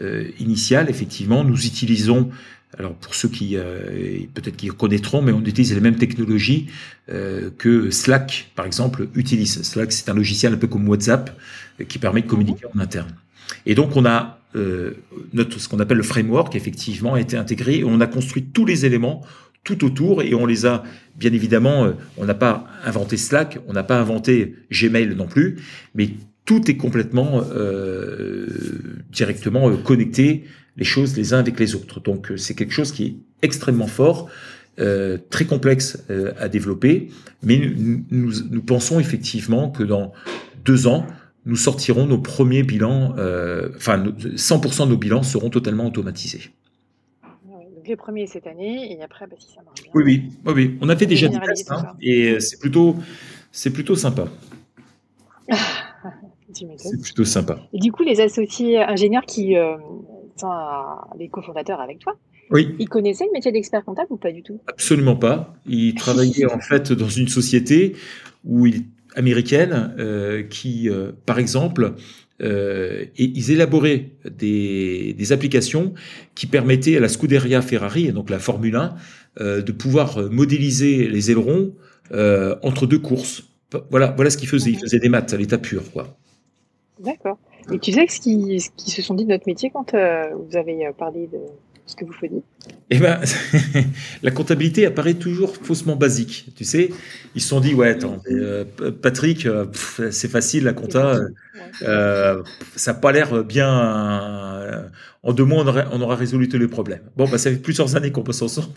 euh, initiales. Effectivement, nous utilisons, alors pour ceux qui peut-être qui connaîtront, mais on utilise les mêmes technologies que Slack, par exemple, utilise. Slack, c'est un logiciel un peu comme WhatsApp qui permet de communiquer en interne. Et donc, on a notre, ce qu'on appelle le framework, effectivement, a été intégré et on a construit tous les éléments tout autour et on les a, bien évidemment, euh, on n'a pas inventé Slack, on n'a pas inventé Gmail non plus, mais tout est complètement euh, directement euh, connecté, les choses les uns avec les autres. Donc, c'est quelque chose qui est extrêmement fort. Euh, très complexe euh, à développer, mais nous, nous, nous, pensons effectivement que dans deux ans, nous sortirons nos premiers bilans, euh, enfin 100% de nos bilans seront totalement automatisés. Les premiers cette année et après, bah, si ça marche bien. Oui, oui, oui, oui. on a fait déjà des tests hein, et c'est plutôt, c'est plutôt sympa. c'est plutôt sympa. Et du coup, les associés ingénieurs qui euh, sont les cofondateurs avec toi, oui. Ils connaissaient le métier d'expert comptable ou pas du tout? Absolument pas. Ils travaillaient en fait dans une société où ils américaine euh, qui, euh, par exemple, et ils élaboraient des, des, applications qui permettaient à la Scuderia Ferrari, et donc la Formule 1, de pouvoir modéliser les ailerons entre deux courses. Voilà, voilà ce qu'ils faisaient. Ils faisaient des maths à l'état pur, quoi. D'accord. Et tu sais ce qu'ils se sont dit de notre métier quand vous avez parlé de, ce que vous faisiez Eh ben, la comptabilité apparaît toujours faussement basique. Tu sais, ils se sont dit, ouais, attends, euh, Patrick, euh, c'est facile la compta, euh, ça n'a pas l'air bien. en deux mois, on aura, résolu tous les problèmes. Bon, bah, ça fait plusieurs années qu'on passe ensemble.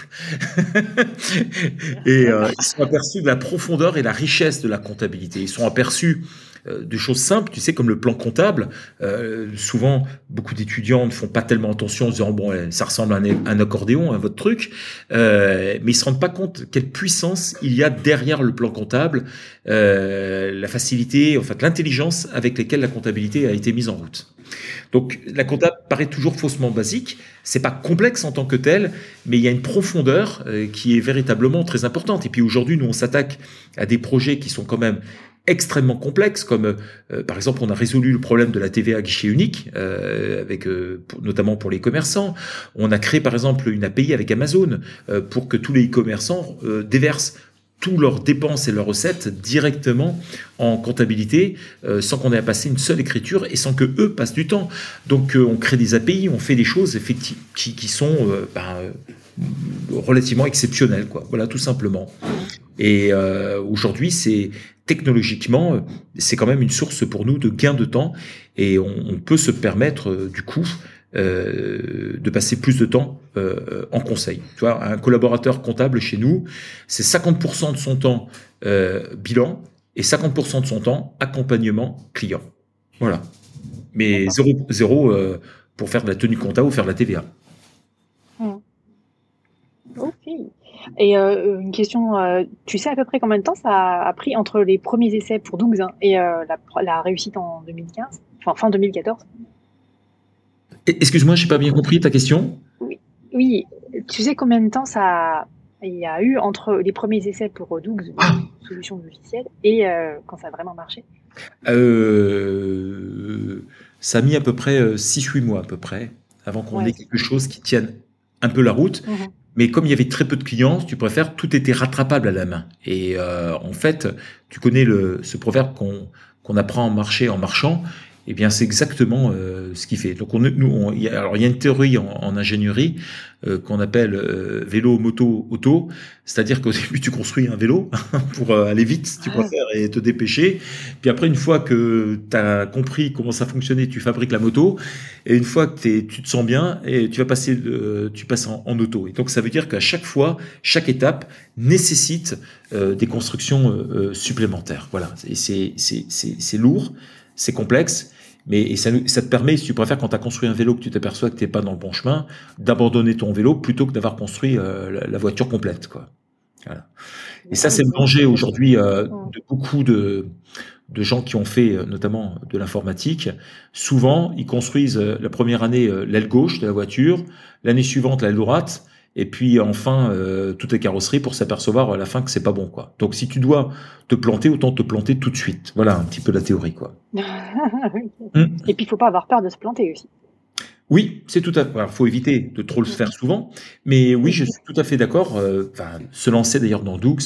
et ils sont aperçus de la profondeur et la richesse de la comptabilité. Ils sont aperçus de choses simples, tu sais, comme le plan comptable. Euh, souvent, beaucoup d'étudiants ne font pas tellement attention en se disant, bon, ça ressemble à un, accordéon, à votre truc, euh, mais ils se rendent pas compte quelle puissance il y a derrière le plan comptable, la facilité, en fait, l'intelligence avec laquelle la comptabilité a été mise en route. Donc la comptable paraît toujours faussement basique. C'est pas complexe en tant que tel, mais il y a une profondeur qui est véritablement très importante. Et puis aujourd'hui, nous on s'attaque à des projets qui sont quand même extrêmement complexes, comme euh, par exemple on a résolu le problème de la TVA guichet unique, euh, avec euh, notamment pour les commerçants. On a créé par exemple une API avec Amazon pour que tous les e-commerçants déversent tous leurs dépenses et leurs recettes directement en comptabilité sans qu'on ait à passer une seule écriture et sans que eux passent du temps. Donc on crée des API, on fait des choses effectivement qui, sont ben, relativement exceptionnelles, quoi. Voilà, tout simplement. Et aujourd'hui, c'est technologiquement, euh, c'est quand même une source pour nous de gain de temps et on, peut se permettre euh, du coup euh, de passer plus de temps en conseil. Tu vois, un collaborateur comptable chez nous, c'est 50% de son temps bilan et 50% de son temps accompagnement client. Voilà. Mais zéro, zéro pour faire de la tenue comptable ou faire de la TVA. Mmh. Ok. Et euh, une question, euh, tu sais à peu près combien de temps ça a pris entre les premiers essais pour Dougs hein, et euh, la, réussite en 2015, enfin fin 2014 Excuse-moi, je n'ai pas bien compris ta question. Oui, oui, tu sais combien de temps ça il y a eu entre les premiers essais pour Dougs, ah. solution logicielle, et quand ça a vraiment marché? Ça a mis à peu près 6-8 mois à peu près avant qu'on ait quelque chose qui tienne un peu la route. Mmh mais comme il y avait très peu de clients, tu préfères, tout était rattrapable à la main. Et euh, en fait, tu connais le, ce proverbe qu'on qu'on apprend en marché en marchant eh bien, c'est exactement euh, ce qu'il fait. Donc, on, nous, on, y a, alors il y a une théorie en, en ingénierie euh, qu'on appelle euh, vélo, moto, auto. C'est-à-dire qu'au début, tu construis un vélo pour euh, aller vite, tu préfères, et te dépêcher. Puis après, une fois que tu as compris comment ça fonctionnait, tu fabriques la moto. Et une fois que tu te sens bien, et tu vas passer, tu passes en, en, auto. Et donc, ça veut dire qu'à chaque fois, chaque étape nécessite des constructions supplémentaires. Voilà. Et c'est lourd c'est complexe, mais ça, ça, te permet, si tu préfères, quand tu as construit un vélo, que tu t'aperçois que tu n'es pas dans le bon chemin, d'abandonner ton vélo plutôt que d'avoir construit euh, la, voiture complète. Quoi. Et ça, c'est le danger aujourd'hui euh, de beaucoup de, de gens qui ont fait euh, notamment de l'informatique. Souvent, ils construisent la première année l'aile gauche de la voiture, l'année suivante l'aile droite, et puis enfin euh, toutes les carrosseries pour s'apercevoir à la fin que c'est pas bon quoi. Donc si tu dois te planter, autant te planter tout de suite. Voilà un petit peu la théorie quoi. Hmm. Et puis il faut pas avoir peur de se planter aussi. Oui, c'est tout à fait. Il faut éviter de trop le faire souvent, mais oui, je suis tout à fait d'accord. Euh, enfin, se lancer d'ailleurs dans Doux,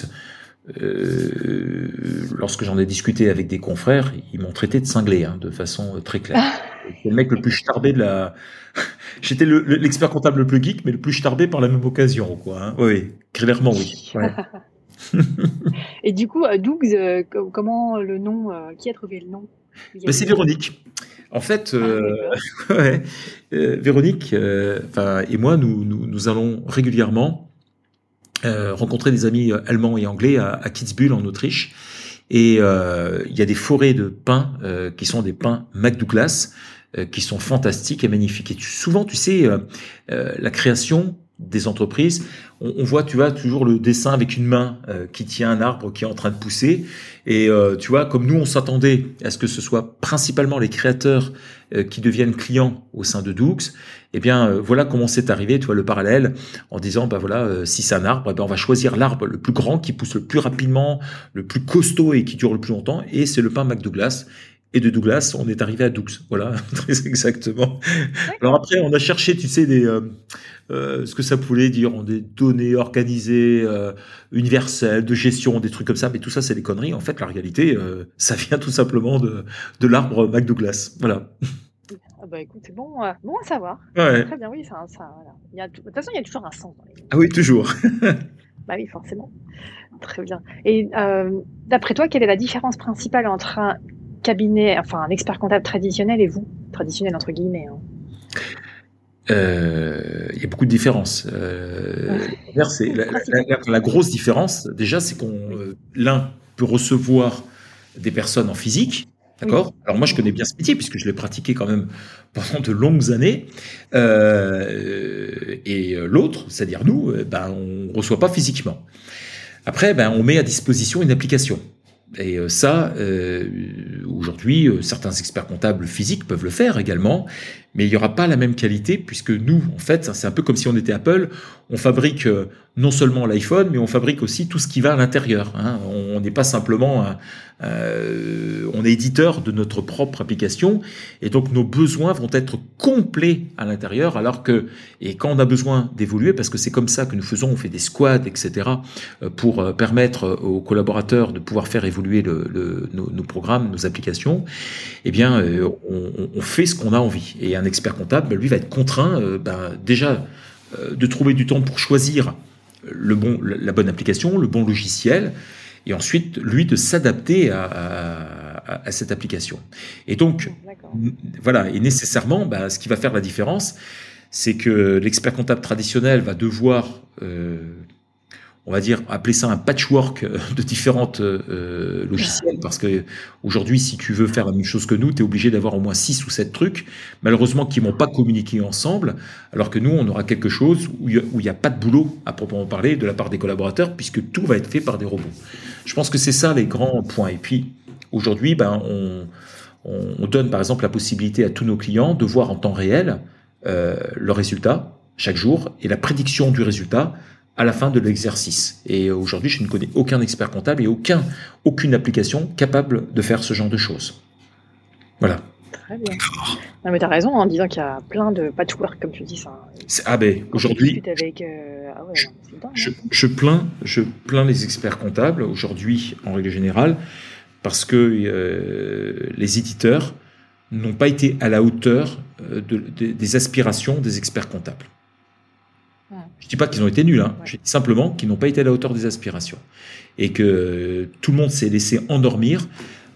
euh, lorsque j'en ai discuté avec des confrères, ils m'ont traité de cinglé, hein, de façon très claire. C'est le mec le plus starbé de la. J'étais l'expert comptable le plus geek, mais le plus starbé par la même occasion, quoi. Hein. Oui, clairement, oui. Et du coup, Dougs, euh, comment le nom euh, Qui a trouvé le nom? Bah, C'est Véronique. En fait, ah, ouais, Véronique et moi, nous, nous, nous allons régulièrement euh, rencontrer des amis euh, allemands et anglais à, à Kitzbühel en Autriche. Et euh, il y a des forêts de pins qui sont des pins McDouglas, qui sont fantastiques et magnifiques. Et souvent, tu sais, la création des entreprises, on, on, voit, tu vois, toujours le dessin avec une main euh, qui tient un arbre qui est en train de pousser. Et euh, tu vois, comme nous, on s'attendait à ce que ce soit principalement les créateurs euh, qui deviennent clients au sein de Doux. Eh bien, voilà comment c'est arrivé, tu vois, le parallèle, en disant, bah voilà, si c'est un arbre, eh ben, on va choisir l'arbre le plus grand, qui pousse le plus rapidement, le plus costaud et qui dure le plus longtemps. Et c'est le pin McDouglas. Et de Douglas, on est arrivé à Doux. Voilà, très exactement. Alors après, on a cherché, tu sais, des, euh, euh, ce que ça voulait dire, des données organisées, euh, universelles, de gestion, des trucs comme ça, mais tout ça, c'est des conneries. En fait, la réalité, ça vient tout simplement de, de l'arbre McDouglas. Voilà. Ah bah écoute, c'est bon, bon à savoir. Très bien, oui, ça, ça Il y a, de toute façon, il y a toujours un sens. Dans les... Ah oui, toujours. bah oui, forcément. Très bien. Et d'après toi, quelle est la différence principale entre un cabinet, enfin un expert comptable traditionnel et vous Traditionnel entre guillemets. Hein. Euh, il y a beaucoup de différences. Euh, la, grosse différence, déjà, c'est qu'on euh, l'un peut recevoir des personnes en physique, d'accord? Alors moi, je connais bien ce métier puisque je l'ai pratiqué quand même pendant de longues années. et l'autre, c'est-à-dire nous, ben on reçoit pas physiquement. Après, ben on met à disposition une application. Et ça, euh, aujourd'hui, euh, certains experts comptables physiques peuvent le faire également, mais il n'y aura pas la même qualité puisque nous, en fait, c'est un peu comme si on était Apple, on fabrique non seulement l'iPhone, mais on fabrique aussi tout ce qui va à l'intérieur. Hein. On n'est pas simplement, euh, on est éditeur de notre propre application, et donc nos besoins vont être complets à l'intérieur, alors que, et quand on a besoin d'évoluer, parce que c'est comme ça que nous faisons, on fait des squads, etc., euh, pour euh, permettre aux collaborateurs de pouvoir faire évoluer nos, programmes, nos applications, eh bien, on, on, fait ce qu'on a envie. Et un expert comptable, ben, lui, va être contraint, ben, déjà, de trouver du temps pour choisir le bon, la bonne application, le bon logiciel, et ensuite, lui, de s'adapter à, cette application. Et donc, voilà, et nécessairement, bah, ce qui va faire la différence, c'est que l'expert comptable traditionnel va devoir euh, on va dire, appeler ça un patchwork euh, de différentes euh, logiciels, parce que aujourd'hui, si tu veux faire la même chose que nous, tu es obligé d'avoir au moins six ou sept trucs, malheureusement, qui vont pas communiquer ensemble, alors que nous, on aura quelque chose où il n'y a, pas de boulot, à proprement parler, de la part des collaborateurs, puisque tout va être fait par des robots. Je pense que c'est ça les grands points. Et puis, aujourd'hui, ben, on, on, donne, par exemple, la possibilité à tous nos clients de voir en temps réel euh, le résultat chaque jour et la prédiction du résultat à la fin de l'exercice. Et aujourd'hui, je ne connais aucun expert comptable et aucun, aucune application capable de faire ce genre de choses. Voilà. Très bien. Non, mais tu as raison en disant qu'il y a plein de patchwork, comme tu dis. Ça. Ah ben, aujourd'hui, je, je, plains, je plains les experts comptables aujourd'hui, en règle générale, parce que euh, les éditeurs n'ont pas été à la hauteur euh, de, des aspirations des experts comptables. Je ne dis pas qu'ils ont été nuls, hein. je dis simplement qu'ils n'ont pas été à la hauteur des aspirations. Et que tout le monde s'est laissé endormir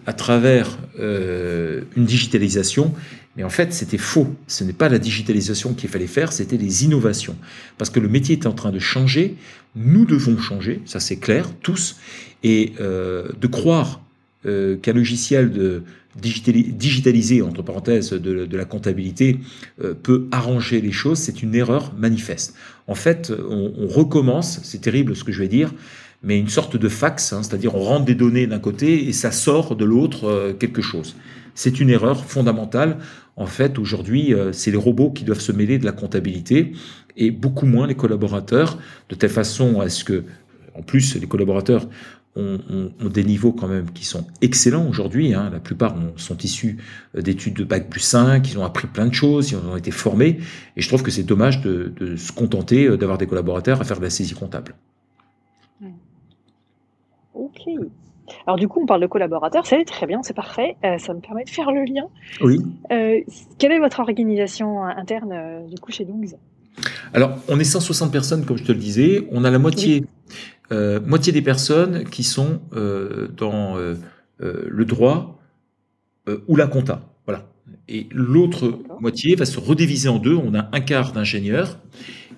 à travers euh, une digitalisation. Mais en fait, c'était faux. Ce n'est pas la digitalisation qu'il fallait faire, c'était les innovations. Parce que le métier est en train de changer, nous devons changer, ça c'est clair, tous. Et euh, de croire euh, qu'un logiciel de digitalisé, entre parenthèses, de, la comptabilité euh, peut arranger les choses, c'est une erreur manifeste. En fait, on, recommence, c'est terrible ce que je vais dire, mais une sorte de fax, hein, c'est-à-dire on rentre des données d'un côté et ça sort de l'autre euh, quelque chose. C'est une erreur fondamentale. En fait, aujourd'hui, c'est les robots qui doivent se mêler de la comptabilité et beaucoup moins les collaborateurs, de telle façon à ce que, en plus, les collaborateurs ont, des niveaux quand même qui sont excellents aujourd'hui. Hein. La plupart sont issus euh, d'études de bac plus 5, ils ont appris plein de choses, ils ont été formés. Et je trouve que c'est dommage de, se contenter euh, d'avoir des collaborateurs à faire de la saisie comptable. Ok. Alors du coup, on parle de collaborateurs, c'est très bien, c'est parfait, euh, ça me permet de faire le lien. Oui. quelle est votre organisation interne du coup chez alors, on est 160 personnes, comme je te le disais. On a la moitié, euh, moitié des personnes qui sont euh, dans euh, le droit ou la compta. Voilà. Et l'autre moitié va se rediviser en deux. On a un quart d'ingénieurs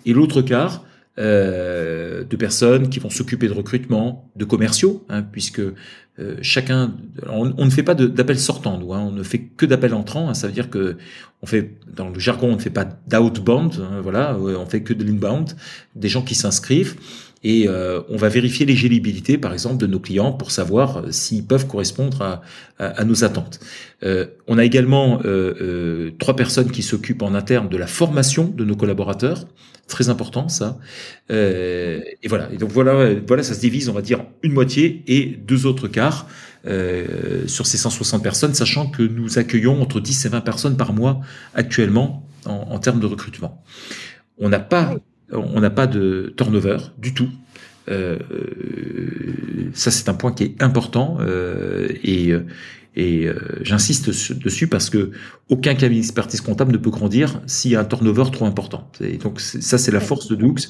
et l'autre quart euh, de personnes qui vont s'occuper de recrutement, de commerciaux, hein, puisque euh, chacun, on, ne fait pas d'appels sortants, nous, hein, on ne fait que d'appels entrants. Hein, ça veut dire que on fait, dans le jargon, on ne fait pas d'outbound, hein, voilà, on fait que de l'inbound, des gens qui s'inscrivent. Et euh, on va vérifier l'éligibilité, par exemple, de nos clients pour savoir euh, s'ils peuvent correspondre à, à, nos attentes. Euh, on a également trois personnes qui s'occupent en interne de la formation de nos collaborateurs, très important ça. et voilà. Et donc voilà, voilà, ça se divise, on va dire, une moitié et deux autres quarts. sur ces 160 personnes, sachant que nous accueillons entre 10 et 20 personnes par mois actuellement en, en termes de recrutement. On n'a pas on n'a pas de turnover du tout. Euh, ça, c'est un point qui est important euh, et, et euh, j'insiste dessus parce que aucun cabinet d'expertise comptable ne peut grandir s'il y a un turnover trop important. Et donc ça, c'est la force de Dux,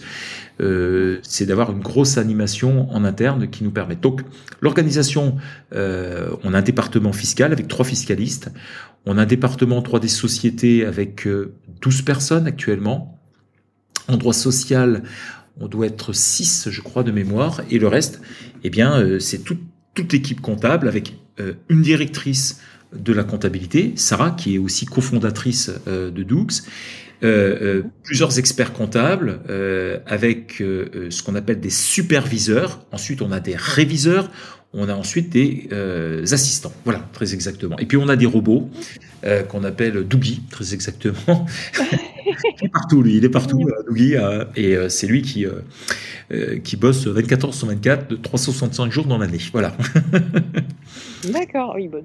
c'est d'avoir une grosse animation en interne qui nous permet. Donc l'organisation, on a un département fiscal avec trois fiscalistes, on a un département 3 des sociétés avec 12 personnes actuellement en droit social, on doit être 6, je crois, de mémoire, et le reste, eh bien, euh, c'est toute équipe comptable avec euh, une directrice de la comptabilité, Sarah, qui est aussi cofondatrice euh, de Doux, plusieurs experts comptables avec ce qu'on appelle des superviseurs. Ensuite, on a des réviseurs. On a ensuite des assistants. Voilà, très exactement. Et puis, on a des robots qu'on appelle Dougie, très exactement. il est partout, lui. Il est partout, euh, euh, et euh, c'est lui qui, qui bosse 24 heures sur 24, de 365 jours dans l'année. Voilà. D'accord, oui, bon,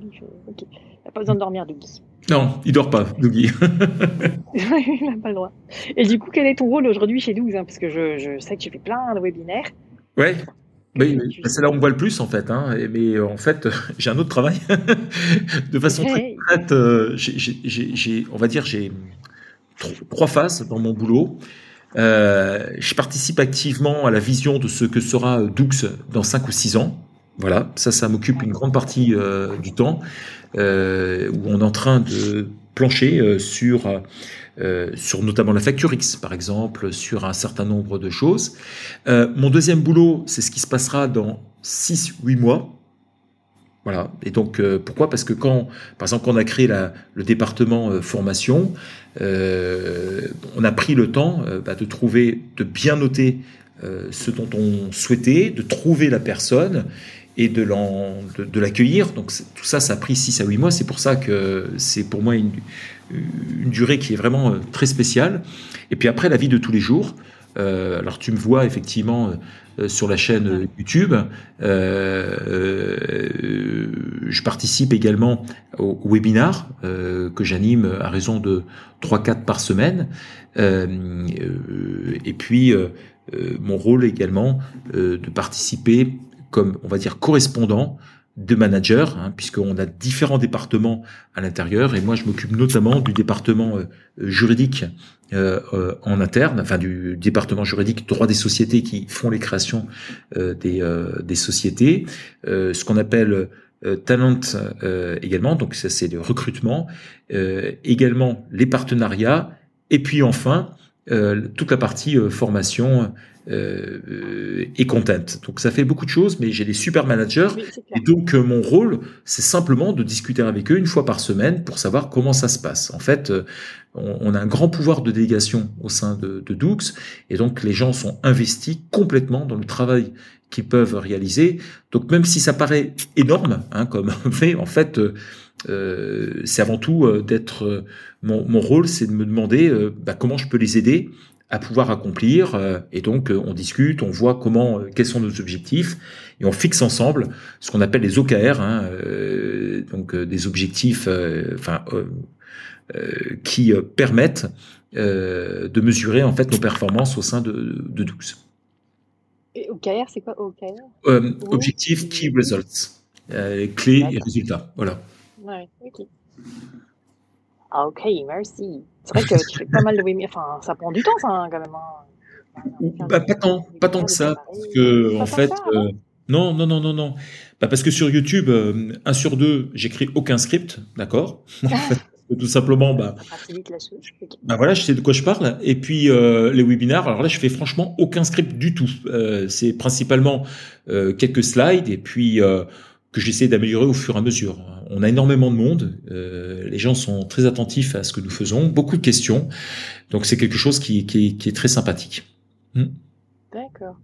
ok. Il n'a pas besoin de dormir, Dougie. Non, il dort pas, Dougie. il n'a pas le droit. Et du coup, quel est ton rôle aujourd'hui chez Dougie hein, Parce que je, je, sais que tu fais plein de webinaires. Ouais. Oui, c'est là où on voit le plus en fait. Hein. Mais en fait, j'ai un autre travail. de façon très concrète, j'ai, on va dire, j'ai trois phases dans mon boulot. Euh, je participe activement à la vision de ce que sera Doux dans cinq ou six ans. Voilà, ça, ça m'occupe une grande partie euh, du temps, euh, où on est en train de plancher euh, sur, euh, sur notamment la facture X, par exemple, sur un certain nombre de choses. mon deuxième boulot, c'est ce qui se passera dans six, huit mois. Voilà. Et donc, pourquoi? Parce que quand, par exemple, quand on a créé la, le département formation, euh, on a pris le temps euh, bah, de trouver, de bien noter euh, ce dont on souhaitait, de trouver la personne et de, l'accueillir. Donc tout ça, ça a pris 6 à 8 mois. C'est pour ça que c'est pour moi une, durée qui est vraiment très spéciale. Et puis après, la vie de tous les jours. alors tu me vois effectivement sur la chaîne YouTube. je participe également au, webinar que j'anime à raison de 3-4 par semaine. Euh, euh, et puis, euh, mon rôle également de participer comme, on va dire, correspondant de manager, hein, puisqu'on a différents départements à l'intérieur, et moi je m'occupe notamment du département juridique en interne, enfin du département juridique droit des sociétés qui font les créations des, des sociétés, ce qu'on appelle euh, talent euh, également, donc ça c'est le recrutement, euh, également les partenariats, et puis enfin toute la partie formation et content. Donc ça fait beaucoup de choses, mais j'ai des super managers, et donc mon rôle c'est simplement de discuter avec eux une fois par semaine pour savoir comment ça se passe. En fait, on, a un grand pouvoir de délégation au sein de, de Doux, et donc les gens sont investis complètement dans le travail qu'ils peuvent réaliser. Donc même si ça paraît énorme hein, comme fait, en fait, euh, euh c'est avant tout euh, d'être euh, mon, mon, rôle, c'est de me demander bah, comment je peux les aider à pouvoir accomplir. et donc on discute, on voit comment, quels sont nos objectifs, et on fixe ensemble ce qu'on appelle les OKR, hein, donc des objectifs, enfin qui permettent de mesurer en fait nos performances au sein de, de OKR, c'est quoi OKR euh, Objectif Key Results. Euh, clés et résultats. Voilà. Ouais, ok. Ah, ok, merci. C'est vrai que tu fais pas mal de webinaires. Enfin, ça prend du temps, ça, hein, quand même. Hein. Bah, pas tant, pas tant que ça. Parce que, en fait, euh, non, non, non, non, non. Bah, parce que sur YouTube, un sur deux, j'écris aucun script, d'accord? Tout simplement, bah, bah, voilà, je sais de quoi je parle. Et puis euh, les webinars, alors là, je fais franchement aucun script du tout. Euh, c'est principalement euh, quelques slides et puis que j'essaie d'améliorer au fur et à mesure. On a énormément de monde, les gens sont très attentifs à ce que nous faisons, beaucoup de questions, donc c'est quelque chose qui, qui, est très sympathique. Hmm. D'accord.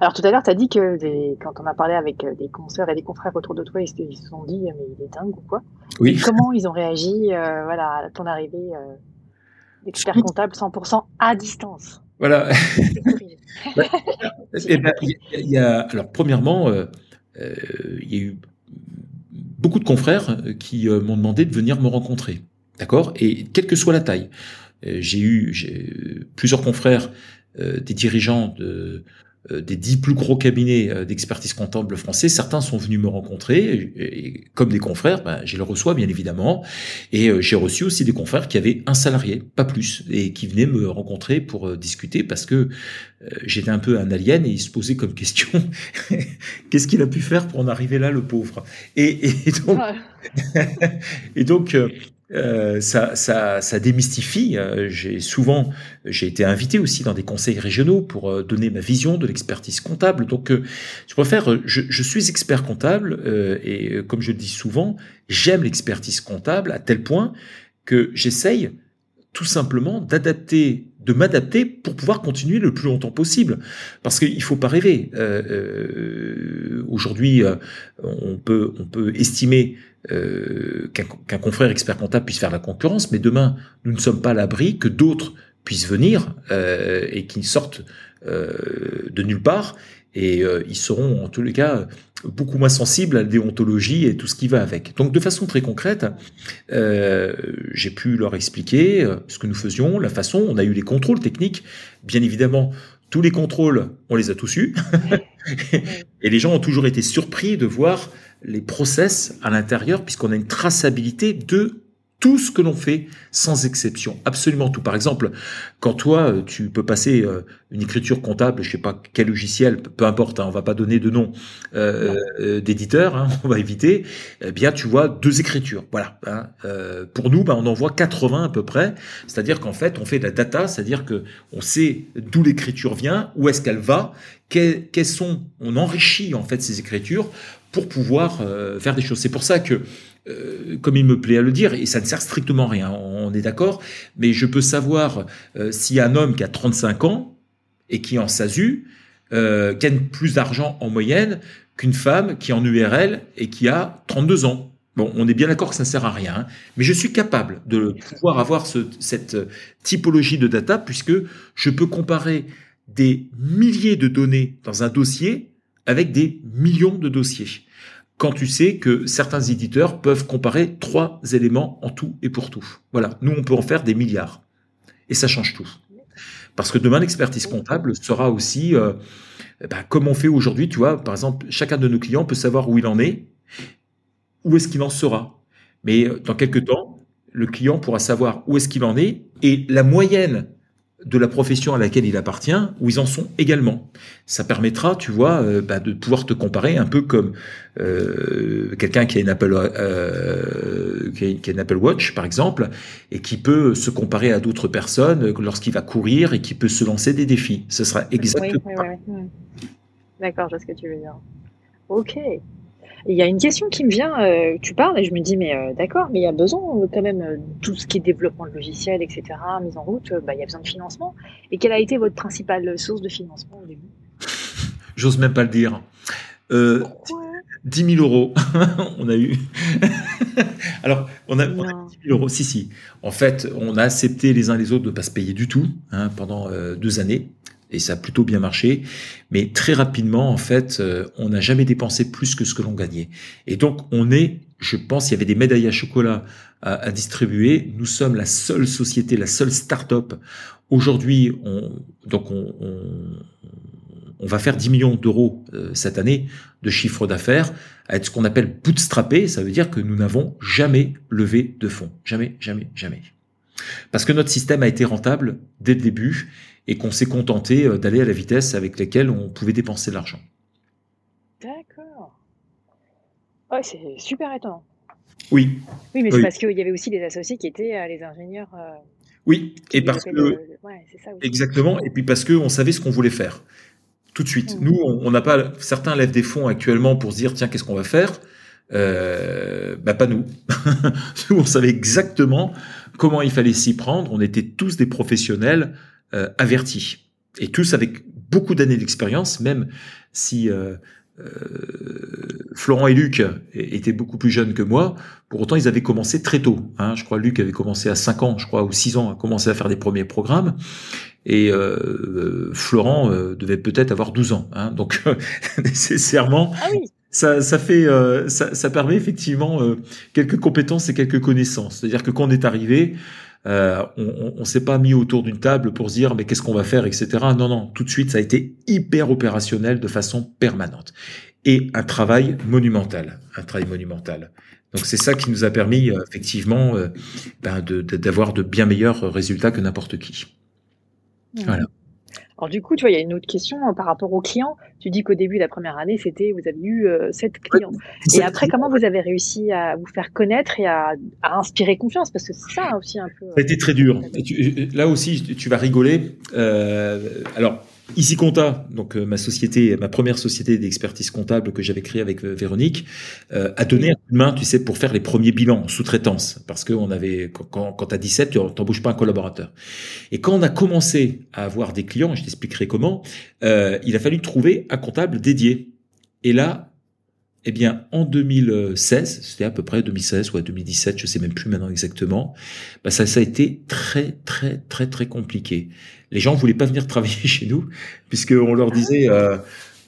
Alors tout à l'heure, tu as dit que quand on a parlé avec euh, des consoeurs et des confrères autour de toi, ils se sont dit mais il est dingue ou quoi? Oui. comment ils ont réagi euh, voilà, à ton arrivée euh, d'expert comptable 100% à distance? Voilà. Eh ben, il y a, alors premièrement, il y a eu beaucoup de confrères qui m'ont demandé de venir me rencontrer. D'accord? Et quelle que soit la taille. J'ai eu plusieurs confrères euh, des dirigeants de, euh, des dix plus gros cabinets euh, d'expertise comptable français, certains sont venus me rencontrer, et, comme des confrères, ben, je les reçois bien évidemment, et j'ai reçu aussi des confrères qui avaient un salarié, pas plus, et qui venaient me rencontrer pour discuter parce que j'étais un peu un alien et ils se posaient comme question, qu'est-ce qu'il a pu faire pour en arriver là, le pauvre? Et, et donc, et donc euh, ça, ça, ça, démystifie. Euh, j'ai souvent, j'ai été invité aussi dans des conseils régionaux pour euh, donner ma vision de l'expertise comptable. Donc, je préfère, je, je, suis expert comptable et comme je le dis souvent, j'aime l'expertise comptable à tel point que j'essaye tout simplement d'adapter de m'adapter pour pouvoir continuer le plus longtemps possible. Parce qu'il faut pas rêver. Euh, euh, Aujourd'hui, euh, on peut on peut estimer euh, qu'un confrère expert comptable puisse faire la concurrence, mais demain, nous ne sommes pas à l'abri que d'autres puissent venir euh, et qu'ils sortent de nulle part et ils seront en tous les cas beaucoup moins sensibles à la déontologie et tout ce qui va avec. Donc de façon très concrète, euh, j'ai pu leur expliquer euh, ce que nous faisions, la façon, on a eu les contrôles techniques, bien évidemment, tous les contrôles, on les a tous eus, et les gens ont toujours été surpris de voir les process à l'intérieur, puisqu'on a une traçabilité de tout ce que l'on fait, sans exception, absolument tout. Par exemple, quand toi, euh, tu peux passer euh, une écriture comptable, je sais pas quel logiciel, peu importe, hein, on va pas donner de nom euh, euh d'éditeur, hein, on va éviter. Eh bien, tu vois deux écritures. Voilà. Hein, euh, pour nous, bah, on en voit 80 à peu près. C'est-à-dire qu'en fait, on fait de la data, c'est-à-dire que on sait d'où l'écriture vient, où est-ce qu'elle va, quelles sont, on enrichit en fait ces écritures pour pouvoir faire des choses. C'est pour ça que euh, comme il me plaît à le dire, et ça ne sert strictement à rien, on est d'accord, mais je peux savoir euh, a un homme qui a 35 ans et qui en SASU euh, gagne plus d'argent en moyenne qu'une femme qui est en URL et qui a 32 ans. Bon, on est bien d'accord que ça ne sert à rien, hein, mais je suis capable de pouvoir avoir cette typologie de data puisque je peux comparer des milliers de données dans un dossier avec des millions de dossiers quand tu sais que certains éditeurs peuvent comparer trois éléments en tout et pour tout. Voilà, nous on peut en faire des milliards. Et ça change tout. Parce que demain, l'expertise comptable sera aussi, euh, bah, comme on fait aujourd'hui, tu vois, par exemple, chacun de nos clients peut savoir où il en est, où est-ce qu'il en sera. Mais euh, dans quelques temps, le client pourra savoir où est-ce qu'il en est et la moyenne de la profession à laquelle il appartient, où ils en sont également. Ça permettra, tu vois, euh, bah, de pouvoir te comparer un peu comme euh, quelqu'un qui a une Apple euh, qui, a, une Apple Watch, par exemple, et qui peut se comparer à d'autres personnes lorsqu'il va courir et qui peut se lancer des défis. Ce sera exactement. Oui, oui, oui, D'accord, je vois ce que tu veux dire. Ok. Il y a une question qui me vient, euh, tu parles et je me dis, mais euh, d'accord, mais il y a besoin euh, quand même, tout ce qui est développement de logiciel, etc., mise en route, bah, il y a besoin de financement. Et quelle a été votre principale source de financement au début? J'ose même pas le dire. Euh, 10 000 euros, on a eu. Alors, on a, on a, 10 000 euros. Si, si. En fait, on a accepté les uns les autres de ne pas se payer du tout hein, pendant deux années et ça a plutôt bien marché. Mais très rapidement, en fait, euh, on n'a jamais dépensé plus que ce que l'on gagnait. Et donc, on est, je pense, il y avait des médailles à chocolat à, distribuer. Nous sommes la seule société, la seule start-up. Aujourd'hui, on, donc on, on, va faire 10 millions d'euros euh, cette année de chiffre d'affaires à être ce qu'on appelle bootstrappé. Ça veut dire que nous n'avons jamais levé de fonds. Jamais, jamais, jamais. Parce que notre système a été rentable dès le début et qu'on s'est contenté euh, d'aller à la vitesse avec laquelle on pouvait dépenser de l'argent. D'accord. Ouais, c'est super étonnant. Oui. Oui, mais c'est parce qu'il y avait aussi des associés qui étaient euh, les ingénieurs. Euh, oui, et parce que. exactement, et puis parce qu'on savait ce qu'on voulait faire. Tout de suite. Mmh. Nous, on n'a pas. Certains lèvent des fonds actuellement pour se dire tiens, qu'est-ce qu'on va faire? Euh, bah pas nous. nous, on savait exactement comment il fallait s'y prendre. On était tous des professionnels euh, avertis et tous avec beaucoup d'années d'expérience, même si Florent et Luc étaient beaucoup plus jeunes que moi. Pour autant, ils avaient commencé très tôt. Hein. Je crois Luc avait commencé à 5 ans, je crois, ou 6 ans, à commencer à faire des premiers programmes. Et euh, Florent euh, devait peut-être avoir 12 ans. Hein. Donc, nécessairement, ah ça, ça, fait, euh, ça, ça, permet effectivement euh, quelques compétences et quelques connaissances. C'est-à-dire que quand on est arrivé, euh, on ne s'est pas mis autour d'une table pour se dire mais qu'est-ce qu'on va faire, etc. Non, non, tout de suite, ça a été hyper opérationnel de façon permanente. Et un travail monumental, un travail monumental. Donc c'est ça qui nous a permis effectivement ben d'avoir de, de bien meilleurs résultats que n'importe qui. Voilà. Alors du coup, tu vois, il y a une autre question hein, par rapport aux clients. Tu dis qu'au début de la première année, c'était vous avez eu euh, sept clients. et après, comment vous avez réussi à vous faire connaître et à, inspirer confiance? Parce que c'est ça aussi un peu. Ça a été très dur. là aussi, tu vas rigoler. Euh, alors, Ici Compta, donc euh, ma société, ma première société d'expertise comptable que j'avais créée avec euh, Véronique, euh, a donné un coup de main, tu sais, pour faire les premiers bilans en sous-traitance, parce que on avait quand, quand as 17, tu t'embauches pas un collaborateur. Et quand on a commencé à avoir des clients, je t'expliquerai comment, il a fallu trouver un comptable dédié. Et là, eh bien, en 2016, c'était à peu près 2016 ou 2017, je sais même plus maintenant exactement, bah ça, ça a été très, très, très, très compliqué les gens voulaient pas venir travailler chez nous puisqu'on leur disait euh,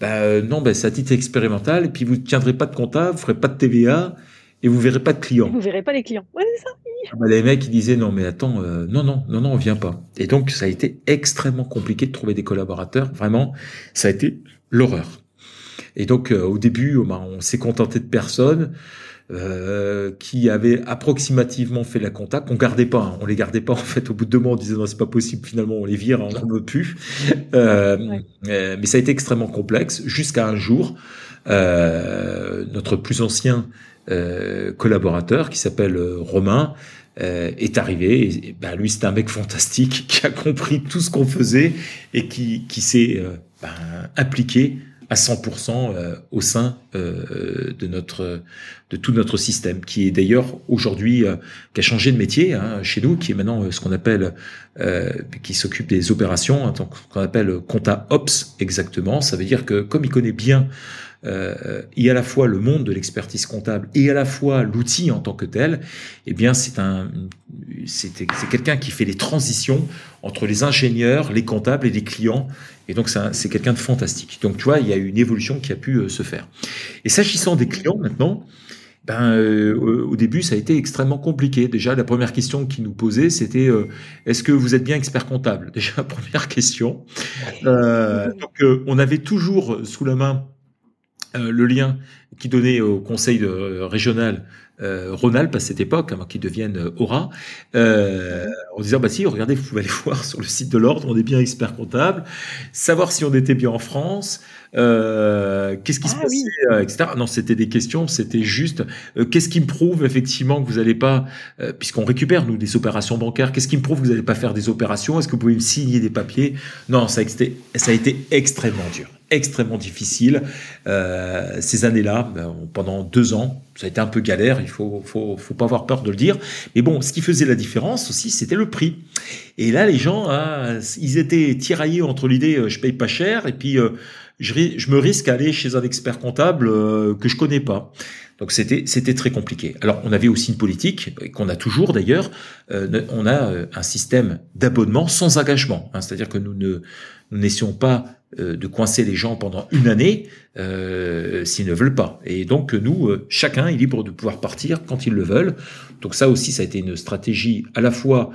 bah, non, bah, c'est à titre expérimental et puis vous ne tiendrez pas de comptable, vous ferez pas de TVA et vous verrez pas de clients. Vous verrez pas les clients. Ouais, c'est ça. Ah, bah, les mecs ils disaient non mais attends euh, non non non non on vient pas et donc ça a été extrêmement compliqué de trouver des collaborateurs vraiment ça a été l'horreur et donc euh, au début bah, on s'est contenté de personnes euh, qui avaient approximativement fait la contact. On gardait pas, hein. on les gardait pas en fait. Au bout de deux mois, on disait non, c'est pas possible. Finalement, on les vire, on n'en veut plus. Euh, euh, mais ça a été extrêmement complexe jusqu'à un jour, notre plus ancien collaborateur qui s'appelle Romain. est arrivé. Et, ben, lui, c'était un mec fantastique qui a compris tout ce qu'on faisait et qui, qui s'est ben, impliqué à 100% euh, au sein euh, de notre de tout notre système, qui est d'ailleurs aujourd'hui euh, qui a changé de métier hein, chez nous, qui est maintenant ce qu'on appelle qui s'occupe des opérations, hein, qu'on appelle compta ops exactement. Ça veut dire que comme il connaît bien euh, et à la fois le monde de l'expertise comptable et à la fois l'outil en tant que tel, eh bien c'est un c'est quelqu'un qui fait les transitions entre les ingénieurs, les comptables et les clients. Et donc c'est quelqu'un de fantastique. Donc tu vois, il y a une évolution qui a pu euh, se faire. Et s'agissant des clients maintenant, ben, euh, au début, ça a été extrêmement compliqué. Déjà, la première question qu'ils nous posaient, c'était euh, est-ce que vous êtes bien expert comptable? Déjà, première question. donc, on avait toujours sous la main euh, le lien qui donnait au conseil de, euh, régional euh, Rhône-Alpes à cette époque, avant qu'il devienne euh, Aura, euh, en disant bah si, regardez, vous pouvez aller voir sur le site de l'ordre, on est bien expert comptable, savoir si on était bien en France, euh, qu'est-ce qui se ah passait, etc. Non, c'était des questions, c'était juste qu'est-ce qui me prouve effectivement que vous n'allez pas, puisqu'on récupère nous des opérations bancaires, qu'est-ce qui me prouve que vous n'allez pas faire des opérations? Est-ce que vous pouvez me signer des papiers? Non, ça a été, ça a été extrêmement dur extrêmement difficile. Euh, ces années-là, ben, pendant deux ans, ça a été un peu galère, il faut, faut, faut pas avoir peur de le dire. Mais bon, ce qui faisait la différence aussi, c'était le prix. Et là, les gens, hein, ils étaient tiraillés entre l'idée euh, je paye pas cher et puis euh, je, je, me risque à aller chez un expert comptable euh, que je connais pas. Donc c'était c'était très compliqué. Alors on avait aussi une politique qu'on a toujours d'ailleurs. On a un système d'abonnement sans engagement, hein, c'est-à-dire que nous ne nous n'essayons pas de coincer les gens pendant une année euh, s'ils ne veulent pas. Et donc nous, euh, chacun est libre de pouvoir partir quand ils le veulent. Donc ça aussi, ça a été une stratégie à la fois,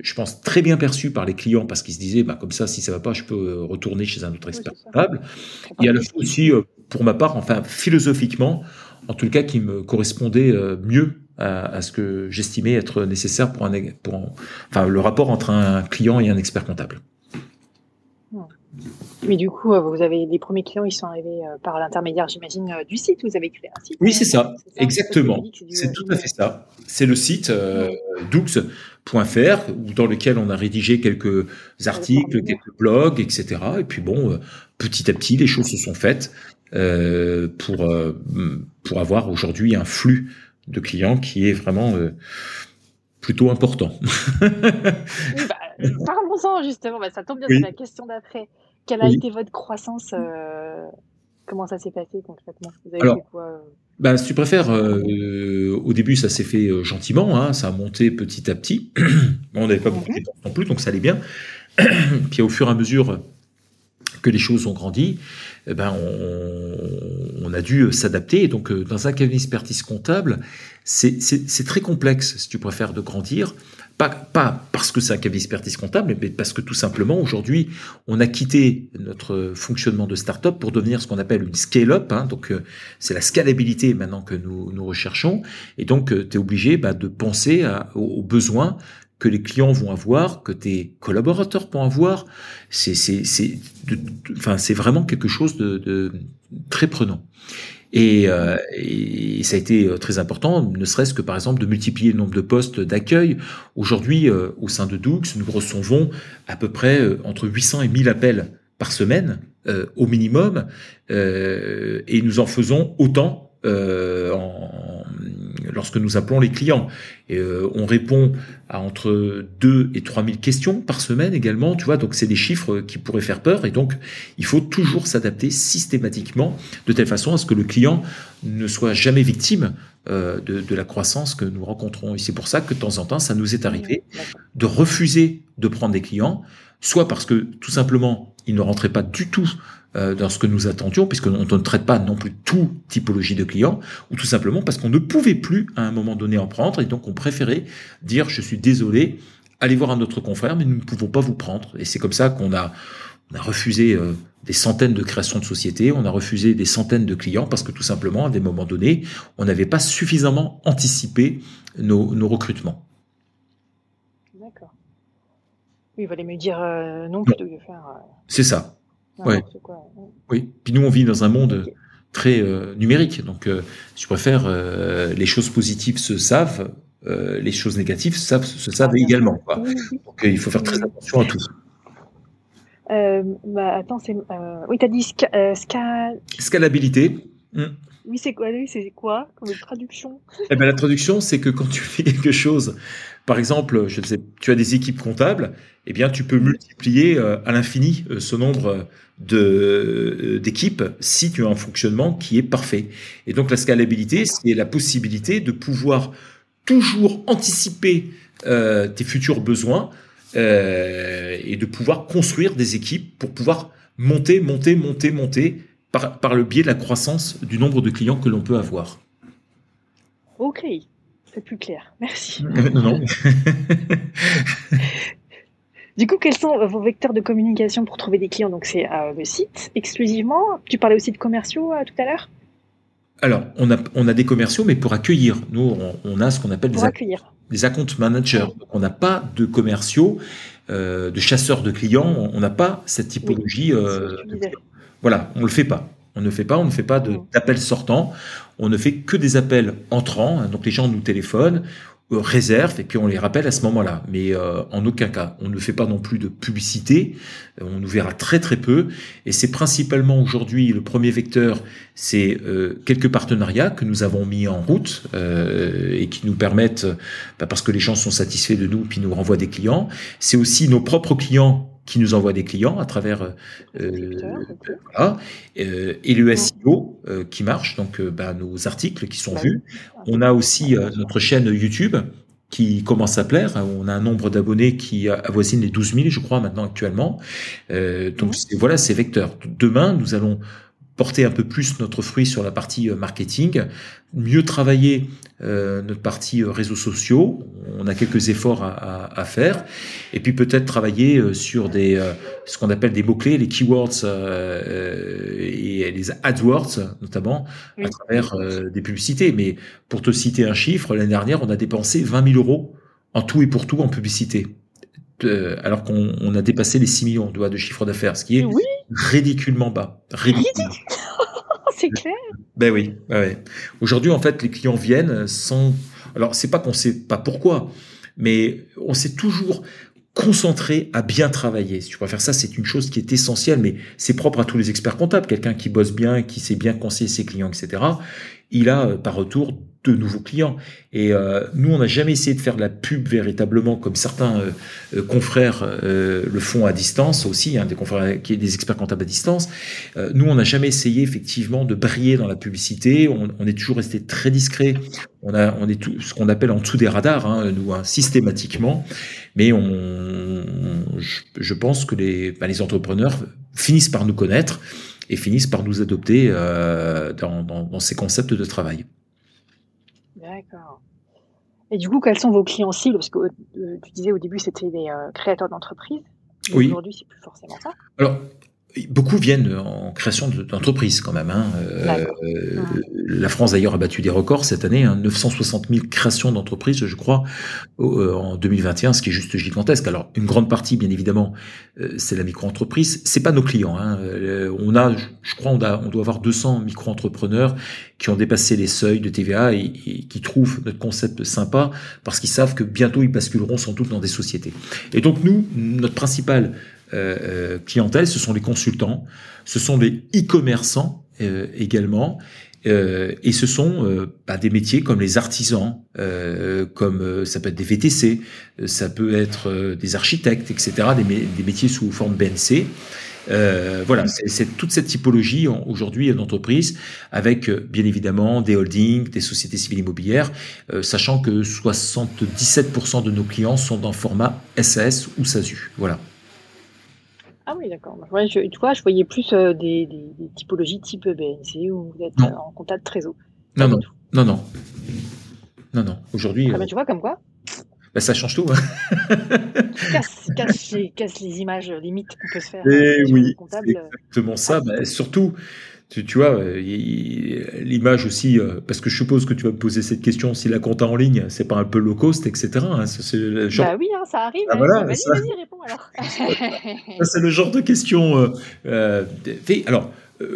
je pense, très bien perçue par les clients parce qu'ils se disaient, bah, comme ça, si ça va pas, je peux retourner chez un autre expert comptable. Et à la fois aussi, pour ma part, enfin philosophiquement, en tout cas, qui me correspondait mieux à, ce que j'estimais être nécessaire pour un, pour enfin, le rapport entre un client et un expert comptable. Mais du coup, euh, vous avez les premiers clients, ils sont arrivés euh, par l'intermédiaire, j'imagine, euh, du site. Vous avez créé un site. Oui, c'est ça, exactement. C'est tout à fait ça. C'est le site euh, doux.fr dans lequel on a rédigé quelques articles, quelques blogs, etc. Et puis bon, petit à petit, les choses se sont faites pour pour avoir aujourd'hui un flux de clients qui est vraiment plutôt important. oui, bah, parlons-en justement. Bah, ça tombe bien, c'est la question d'après. Quelle a été votre croissance Comment ça s'est passé concrètement? Vous avez fait quoi bah, si tu préfères, au début, ça s'est fait gentiment, hein, ça a monté petit à petit. on n'avait pas beaucoup de temps non plus, donc ça allait bien. Puis au fur et à mesure que les choses ont grandi, eh ben on, a dû s'adapter. Et donc, dans un cabinet d'expertise comptable, c'est très complexe, si tu préfères, de grandir. Pas, pas parce que c'est un cabinet d'expertise comptable, mais parce que tout simplement, aujourd'hui, on a quitté notre fonctionnement de start-up pour devenir ce qu'on appelle une scale-up. Hein, donc, euh, c'est la scalabilité maintenant que nous, nous recherchons. Et donc, euh, tu es obligé bah, de penser aux, besoins que les clients vont avoir, que tes collaborateurs vont avoir. C'est, c'est, c'est, c'est vraiment quelque chose de, de très prenant. Euh, et, ça a été euh, très important, ne serait-ce que par exemple de multiplier le nombre de postes d'accueil. Aujourd'hui, euh, au sein de Doux, nous recevons à peu près entre 800 et 1000 appels par semaine au minimum, et nous en faisons autant en, lorsque nous appelons les clients. Et, euh, on répond à entre 2 et 3 000 questions par semaine également, tu vois, donc c'est des chiffres qui pourraient faire peur, et donc il faut toujours s'adapter systématiquement de telle façon à ce que le client ne soit jamais victime euh, de, de, la croissance que nous rencontrons. Et c'est pour ça que de temps en temps, ça nous est arrivé de refuser de prendre des clients, soit parce que tout simplement, ils ne rentraient pas du tout euh, dans ce que nous attendions, puisqu'on ne traite pas non plus tout typologie de clients, ou tout simplement parce qu'on ne pouvait plus à un moment donné en prendre, et donc on préférait dire je suis désolé, allez voir un autre confrère, mais nous ne pouvons pas vous prendre. Et c'est comme ça qu'on a, refusé euh, des centaines de créations de sociétés, on a refusé des centaines de clients, parce que tout simplement, à des moments donnés, on n'avait pas suffisamment anticipé nos recrutements. D'accord. Oui, il fallait me dire euh, non plutôt que faire. C'est ça. Ouais. Oui. Puis nous, on vit dans un monde très euh, numérique. Donc, euh, si je préfère, euh, les choses positives se savent, les choses négatives savent, se savent ah, également. Quoi. Donc, il faut faire très attention à tout. bah, attends, c'est. oui, tu as dit sca... scalabilité. Hmm. Oui, c'est quoi, c'est quoi comme traduction? Eh ben, La traduction, c'est que quand tu fais quelque chose, par exemple, je sais, tu as des équipes comptables, eh bien, tu peux multiplier à l'infini ce nombre euh, d'équipe si tu as un fonctionnement qui est parfait. Et donc la scalabilité, c'est la possibilité de pouvoir toujours anticiper euh, tes futurs besoins euh, et de pouvoir construire des équipes pour pouvoir monter, monter, monter, monter par, par le biais de la croissance du nombre de clients que l'on peut avoir. Ok, c'est plus clair. Merci. non. Du coup, quels sont vos vecteurs de communication pour trouver des clients? Donc, c'est euh, le site exclusivement. Tu parlais aussi de commerciaux euh, tout à l'heure? Alors, on a, on a des commerciaux, mais pour accueillir. Nous, on, a ce qu'on appelle des, des account managers. on n'a pas de commerciaux, euh, de chasseurs de clients. On n'a pas cette typologie. voilà, on ne le fait pas. On ne fait pas, on ne fait pas d'appels sortants, on ne fait que des appels entrants. Donc les gens nous téléphonent, euh, réserve et puis on les rappelle à ce moment-là. Mais euh, en aucun cas, on ne fait pas non plus de publicité. Euh, on nous verra très très peu. Et c'est principalement aujourd'hui le premier vecteur, c'est quelques partenariats que nous avons mis en route et qui nous permettent, bah, parce que les gens sont satisfaits de nous, puis nous renvoient des clients. C'est aussi nos propres clients qui nous envoie des clients à travers euh, euh, et le SEO euh, qui marche, donc bah, nos articles qui sont vus. On a aussi notre chaîne YouTube qui commence à plaire. On a un nombre d'abonnés qui avoisine les 12 000, je crois, maintenant actuellement. donc voilà, c'est vecteur. Demain, nous allons porter un peu plus notre fruit sur la partie euh, marketing, mieux travailler euh, notre partie euh, réseaux sociaux. On a quelques efforts à, faire, et puis peut-être travailler sur des ce qu'on appelle des mots clés, les keywords et les AdWords notamment à travers des publicités. Mais pour te citer un chiffre, l'année dernière, on a dépensé 20 000 euros en tout et pour tout en publicité. alors qu'on a dépassé les 6 millions de chiffre d'affaires, ce qui est ridiculement bas. Ridiculement. c'est clair. Ben oui. Aujourd'hui, en fait, les clients viennent sans. Alors, c'est pas qu'on sait pas pourquoi, mais on s'est toujours concentré à bien travailler. Si tu préfères ça, c'est une chose qui est essentielle, mais c'est propre à tous les experts comptables. Quelqu'un qui bosse bien, qui sait bien conseiller ses clients, etc. Il a euh, par retour de nouveaux clients. Et euh, nous, on n'a jamais essayé de faire de la pub véritablement comme certains euh, euh, confrères le font à distance aussi, hein, des confrères qui des experts comptables à distance. nous, on n'a jamais essayé effectivement de briller dans la publicité. On, est toujours resté très discret. On a, on est tout ce qu'on appelle en dessous des radars, hein, nous, hein, systématiquement. Mais on, je, pense que les, bah, les entrepreneurs finissent par nous connaître et finissent par nous adopter dans ces concepts de travail. D'accord. Et du coup, quels sont vos clients cibles? Parce que euh, tu disais au début, c'était des euh, créateurs d'entreprises. Oui. Aujourd'hui, c'est plus forcément ça. Alors, Beaucoup viennent en création d'entreprises quand même. Hein. Euh, la France d'ailleurs a battu des records cette année, 960 hein. 000 créations d'entreprises, je crois, euh, en 2021, ce qui est juste gigantesque. Alors une grande partie, bien évidemment, euh, c'est la micro-entreprise. C'est pas nos clients. Hein. on a, je crois, on, a, on doit avoir 200 micro-entrepreneurs qui ont dépassé les seuils de TVA et, et qui trouvent notre concept sympa parce qu'ils savent que bientôt ils basculeront sans doute dans des sociétés. Et donc nous, notre principal euh, euh, clientèle, ce sont les consultants, ce sont les e-commerçants euh, également, et ce sont bah, des métiers comme les artisans, comme ça peut être des VTC, ça peut être des architectes, etc., des, métiers sous forme BNC. voilà, c'est toute cette typologie aujourd'hui d'entreprise, avec bien évidemment des holdings, des sociétés civiles immobilières, sachant que 77% de nos clients sont dans format SAS ou SASU. Voilà. Ah oui, d'accord. je, tu vois, je voyais plus euh, des, typologies type BNC où vous êtes euh, en contact trésor. Non, non, non, non, non, non. Aujourd'hui. Ah ben, tu vois, comme quoi bah, ça change tout. Hein. casse, casse, les, images limites qu'on peut se faire. Et eh oui, exactement ça. Bah, surtout, tu, tu vois, euh, l'image aussi, euh, parce que je suppose que tu vas me poser cette question, si la compta en ligne, c'est pas un peu low cost, etc. Hein, Bah oui, hein, ça arrive. Ah, hein. voilà, vas-y, vas-y, réponds alors. c'est le genre de question. Euh, euh alors,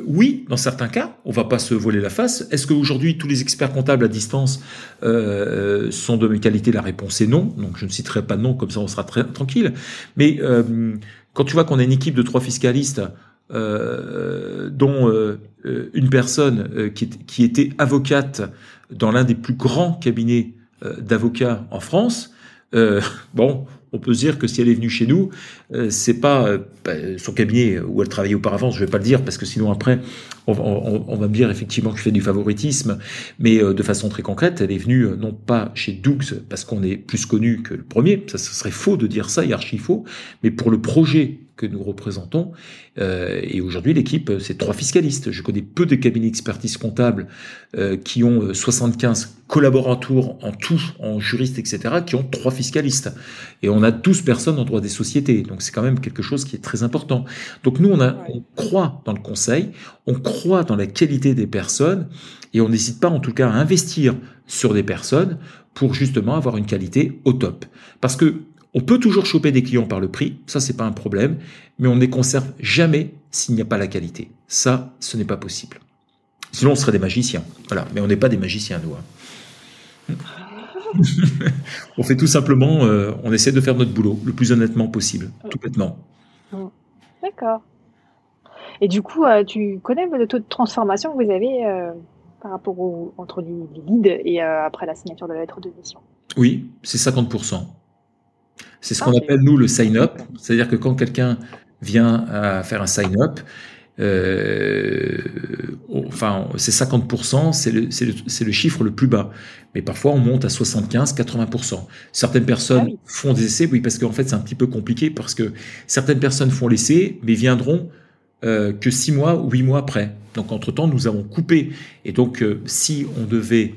oui, dans certains cas, on va pas se voiler la face. Est-ce qu'aujourd'hui, tous les experts comptables à distance euh, sont de même qualité? La réponse est non. Donc, je ne citerai pas de nom, comme ça on sera très tranquille. Mais euh, quand tu vois qu'on a une équipe de trois fiscalistes euh, dont euh, une personne euh, qui, était avocate dans l'un des plus grands cabinets d'avocats en France. bon, on peut se dire que si elle est venue chez nous, c'est pas bah, son cabinet où elle travaillait auparavant, je vais pas le dire parce que sinon après on, va me dire effectivement que je fais du favoritisme, mais de façon très concrète, elle est venue non pas chez Dougs parce qu'on est plus connu que le premier, ça, serait faux de dire ça, et archi faux, mais pour le projet que nous représentons. Euh, et aujourd'hui, l'équipe, c'est trois fiscalistes. Je connais peu de cabinets d'expertise comptable euh, qui ont 75 euh, collaborateurs en tout, en juristes, etc., qui ont trois fiscalistes. Et on a 12 personnes en droit des sociétés. Donc c'est quand même quelque chose qui est très important. Donc nous, on, a, on croit dans le conseil, on croit dans la qualité des personnes, et on n'hésite pas en tout cas à investir sur des personnes pour justement avoir une qualité au top. Parce que on peut toujours choper des clients par le prix, ça c'est pas un problème, mais on ne les conserve jamais s'il n'y a pas la qualité. Ça, ce n'est pas possible. Sinon, on serait des magiciens. Voilà, mais on n'est pas des magiciens, nous. Hein. on fait tout simplement, euh, on essaie de faire notre boulot le plus honnêtement possible, tout bêtement. D'accord. Et du coup, euh, tu connais le taux de transformation que vous avez euh, par rapport au, entre les, leads et après la signature de la lettre de mission? Oui, c'est 50%. C'est ce qu'on appelle, nous, le sign-up. C'est-à-dire que quand quelqu'un vient à faire un sign-up, euh, enfin, c'est 50%, c'est le, le, le, chiffre le plus bas. Mais parfois, on monte à 75, 80%. Certaines personnes ah font des essais, oui, parce qu'en fait, c'est un petit peu compliqué, parce que certaines personnes font l'essai, mais viendront euh, que 6 mois ou 8 mois après. Donc, entre-temps, nous avons coupé. Et donc, euh, si on devait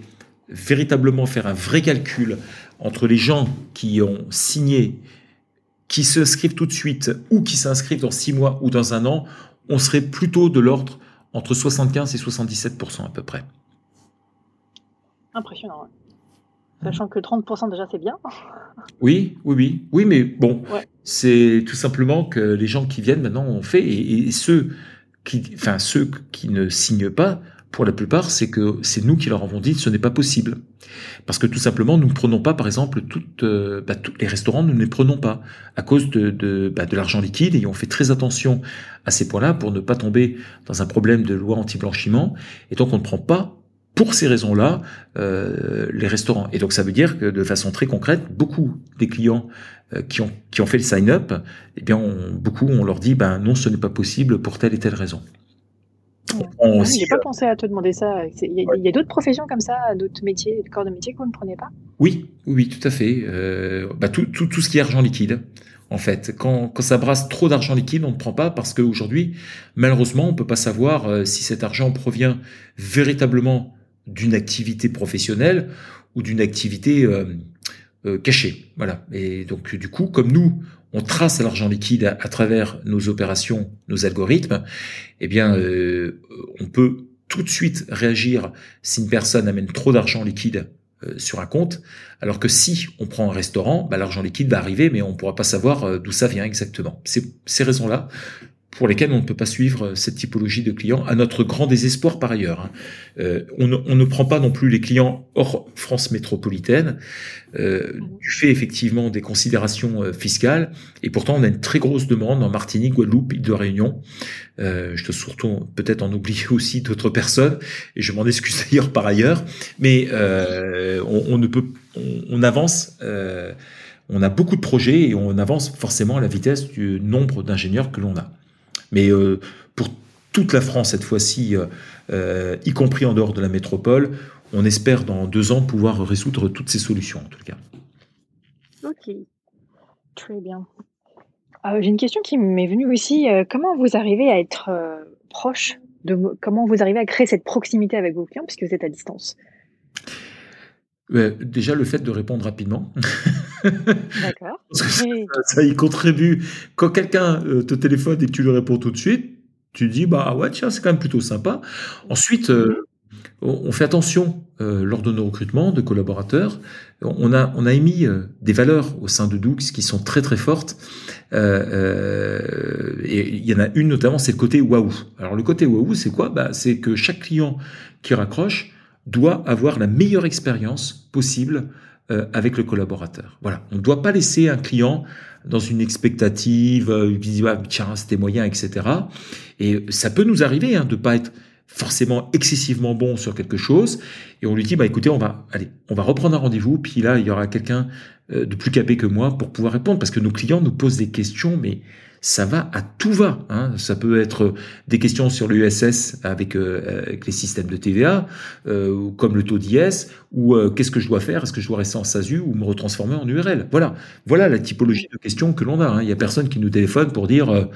véritablement faire un vrai calcul entre les gens qui ont signé, qui s'inscrivent tout de suite ou qui s'inscrivent dans six mois ou dans un an, on serait plutôt de l'ordre entre 75 et 77 à peu près. Impressionnant. Sachant que 30% déjà c'est bien. Oui, oui, oui, oui, mais bon, c'est tout simplement que les gens qui viennent maintenant ont fait et, et ceux qui, enfin ceux qui ne signent pas pour la plupart, c'est que c'est nous qui leur avons dit ce n'est pas possible. Parce que tout simplement, nous ne prenons pas, par exemple, toutes, euh, bah, tous les restaurants, nous ne les prenons pas à cause de, de, bah, de l'argent liquide et on fait très attention à ces points-là pour ne pas tomber dans un problème de loi anti-blanchiment. Et donc, on ne prend pas pour ces raisons-là, euh, les restaurants. Et donc ça veut dire que de façon très concrète, beaucoup des clients euh, qui ont qui ont fait le sign-up, eh bien beaucoup on leur dit ben non, ce n'est pas possible pour telle et telle raison. Ah, J'ai pas pensé à te demander ça. Il y a, d'autres professions comme ça, d'autres métiers, corps de métier que vous ne prenez pas? Oui, oui, tout à fait. Euh, bah, tout, tout, tout ce qui est argent liquide en fait. Quand, quand ça brasse trop d'argent liquide, on ne prend pas parce qu'aujourd'hui, malheureusement, on peut pas savoir euh, si cet argent provient véritablement d'une activité professionnelle ou d'une activité euh, cachée. Voilà. Et donc, du coup, comme nous, on trace l'argent liquide à, travers nos opérations, nos algorithmes, eh bien, on peut tout de suite réagir si une personne amène trop d'argent liquide euh, sur un compte, alors que si on prend un restaurant, bah, l'argent liquide va arriver, mais on ne pourra pas savoir euh, d'où ça vient exactement. Ces raisons-là pour lesquelles on ne peut pas suivre euh, cette typologie de clients, à notre grand désespoir par ailleurs. Hein. Euh, on, ne, on, ne, prend pas non plus les clients hors France métropolitaine, euh, du fait effectivement des considérations euh, fiscales, et pourtant on a une très grosse demande en Martinique, Guadeloupe, île de Réunion. Euh, je te surtout peut-être en oublier aussi d'autres personnes, et je m'en excuse d'ailleurs par ailleurs, mais euh, on, on, ne peut, on, on avance on a beaucoup de projets et on avance forcément à la vitesse du nombre d'ingénieurs que l'on a. Mais euh, pour toute la France cette fois-ci, euh, euh, y compris en dehors de la métropole, on espère dans deux ans pouvoir résoudre toutes ces solutions en tout cas. Ok, très bien. J'ai une question qui m'est venue aussi. comment vous arrivez à être proche de comment vous arrivez à créer cette proximité avec vos clients puisque vous êtes à distance? Déjà le fait de répondre rapidement. D'accord. ça, y contribue. Quand quelqu'un euh, te téléphone et que tu lui réponds tout de suite, tu dis bah ouais tiens c'est quand même plutôt sympa. Ensuite euh, on fait attention euh, lors de nos recrutements de collaborateurs. On a on a émis des valeurs au sein de Doux qui sont très très fortes. et il y en a une notamment c'est le côté waouh. Alors le côté waouh c'est quoi? Bah c'est que chaque client qui raccroche doit avoir la meilleure expérience possible euh, avec le collaborateur. Voilà, on ne doit pas laisser un client dans une expectative, euh, ah, tiens, c'était moyen, etc. Et ça peut nous arriver hein, de pas être forcément excessivement bon sur quelque chose, et on lui dit, bah écoutez, on va, allez, on va reprendre un rendez-vous, puis là, il y aura quelqu'un euh, de plus capé que moi pour pouvoir répondre, parce que nos clients nous posent des questions, mais ça va à tout va. Hein. Ça peut être des questions sur l'USS avec, euh, avec les systèmes de TVA, euh, comme le taux d'IS, ou euh, qu'est-ce que je dois faire? Est-ce que je dois rester en SASU ou me retransformer en URL Voilà, voilà la typologie de questions que l'on a. Hein. Il y a personne qui nous téléphone pour dire,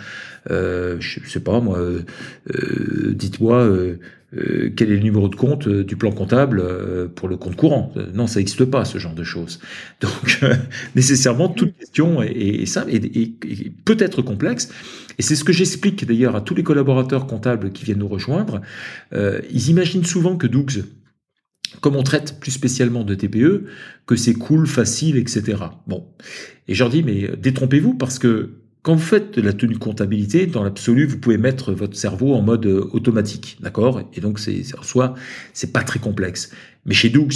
euh, je sais pas moi, dites-moi euh, quel est le numéro de compte euh, du plan comptable euh, pour le compte courant. Non, ça n'existe pas, ce genre de choses. Donc, nécessairement, toute question est, simple et, peut être complexe. Et c'est ce que j'explique d'ailleurs à tous les collaborateurs comptables qui viennent nous rejoindre. ils imaginent souvent que Dougs, comme on traite plus spécialement de TPE, que c'est cool, facile, etc. Bon. Et je leur dis, mais détrompez-vous parce que quand vous faites de la tenue comptabilité, dans l'absolu, vous pouvez mettre votre cerveau en mode euh, automatique, d'accord? Et donc, c'est en soi, c'est pas très complexe. Mais chez Doux,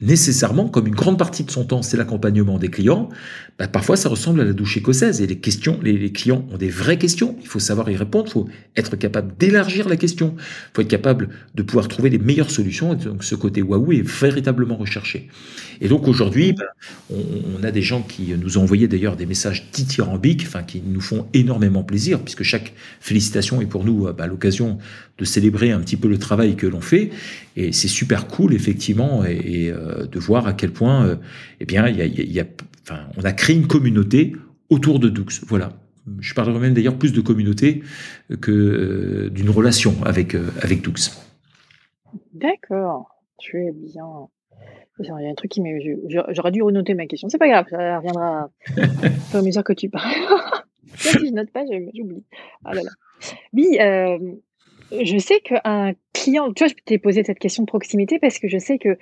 nécessairement, comme une grande partie de son temps, c'est l'accompagnement des clients, bah, parfois ça ressemble à la douche écossaise. Et les questions, les, clients ont des vraies questions. Il faut savoir y répondre. Il faut être capable d'élargir la question. Il faut être capable de pouvoir trouver les meilleures solutions. Et donc ce côté waouh est véritablement recherché. Et donc aujourd'hui, bah, on, a des gens qui nous ont envoyé d'ailleurs des messages dithyrambiques, enfin qui nous font énormément plaisir, puisque chaque félicitation est pour nous bah, l'occasion de célébrer un petit peu le travail que l'on fait. Et c'est super cool, effectivement, et, euh, de voir à quel point, euh, eh bien, il y a, y a, enfin, on a créé une communauté autour de Doux. Voilà. Je parlerai même d'ailleurs plus de communauté que euh, d'une relation avec, avec Doux. D'accord, tu es bien. Il y a un truc qui m'est. J'aurais dû renoter ma question. C'est pas grave, ça reviendra au à mesure que tu parles. si je note pas, j'oublie. Ah là là. Oui, euh, je sais qu'un client, tu vois, je t'ai posé cette question de proximité parce que je sais qu'il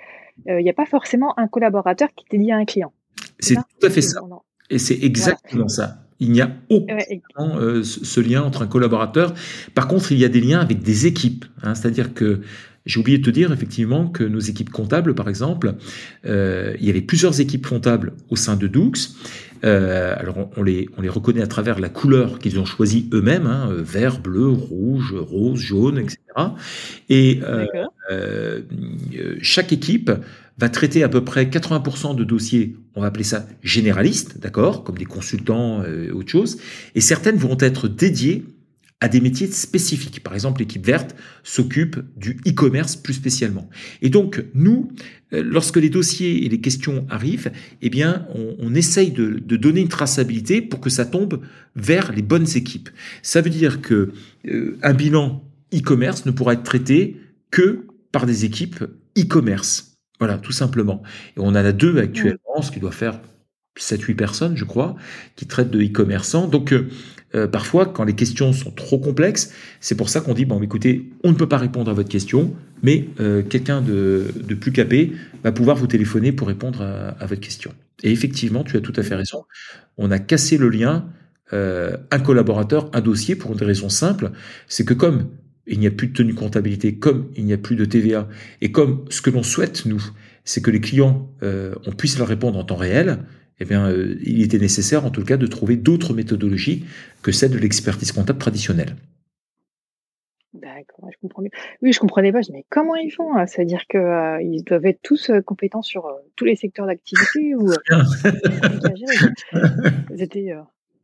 euh, n'y a pas forcément un collaborateur qui est lié à un client. C'est tout à fait ça. Et c'est exactement ça. Il n'y a aucun euh, ce lien entre un collaborateur. Par contre, il y a des liens avec des équipes. Hein, C'est-à-dire que j'ai oublié de te dire effectivement que nos équipes comptables, par exemple, euh, il y avait plusieurs équipes comptables au sein de Doux. Euh, alors on, les, on les reconnaît à travers la couleur qu'ils ont choisie eux-mêmes, hein, vert, bleu, rouge, rose, jaune, etc. Et euh, chaque équipe va traiter à peu près 80% de dossiers, on va appeler ça généralistes, d'accord, comme des consultants, euh, autre chose, et certaines vont être dédiées à des métiers spécifiques. Par exemple, l'équipe verte s'occupe du e-commerce plus spécialement. Et donc, nous, euh, lorsque les dossiers et les questions arrivent, eh bien, on, on essaye de, de, donner une traçabilité pour que ça tombe vers les bonnes équipes. Ça veut dire que euh, un bilan e-commerce ne pourra être traité que par des équipes e-commerce. Voilà, tout simplement. Et on en a deux actuellement, ce qui doit faire 7-8 personnes, je crois, qui traitent de e-commerçants. Donc, euh, euh, parfois, quand les questions sont trop complexes, c'est pour ça qu'on dit, bon, écoutez, on ne peut pas répondre à votre question, mais euh, quelqu'un de, de, plus capé va pouvoir vous téléphoner pour répondre à, à, votre question. Et effectivement, tu as tout à fait raison. On a cassé le lien, un collaborateur, un dossier, pour des raisons simples. C'est que comme il n'y a plus de tenue comptabilité, comme il n'y a plus de TVA, et comme ce que l'on souhaite, nous, c'est que les clients, euh, on puisse leur répondre en temps réel, eh bien, euh, il était nécessaire, en tout cas, de trouver d'autres méthodologies que celle de l'expertise comptable traditionnelle. D'accord, je comprends mieux. Oui, je comprenais pas. Je mais comment ils font hein? C'est-à-dire qu'ils euh, doivent être tous euh, compétents sur euh, tous les secteurs d'activité ou C'était.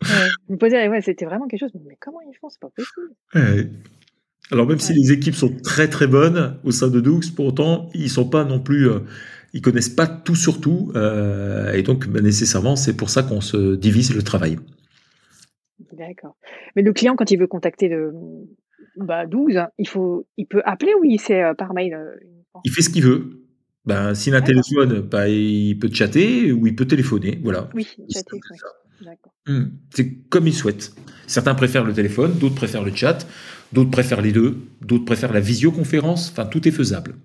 je me posais, ouais, c'était vraiment quelque chose. Mais comment ils font? C'est pas possible. Alors même si les équipes sont très très bonnes au sein de Doux, pour autant ils sont pas non plus, euh, ils connaissent pas tout sur tout, euh, et donc bah, nécessairement c'est pour ça qu'on se divise le travail. D'accord. Mais le client quand il veut contacter le bah, 12, il faut, il peut appeler ou il c'est euh, par mail euh, Il fait ce qu'il veut. Ben, s'il a un téléphone, bah, il peut chatter ou il peut téléphoner. Voilà. Oui, chatter. Mmh. C'est comme il souhaite. Certains préfèrent le téléphone, d'autres préfèrent le chat. D'autres préfèrent les deux, d'autres préfèrent la visioconférence, enfin tout est faisable.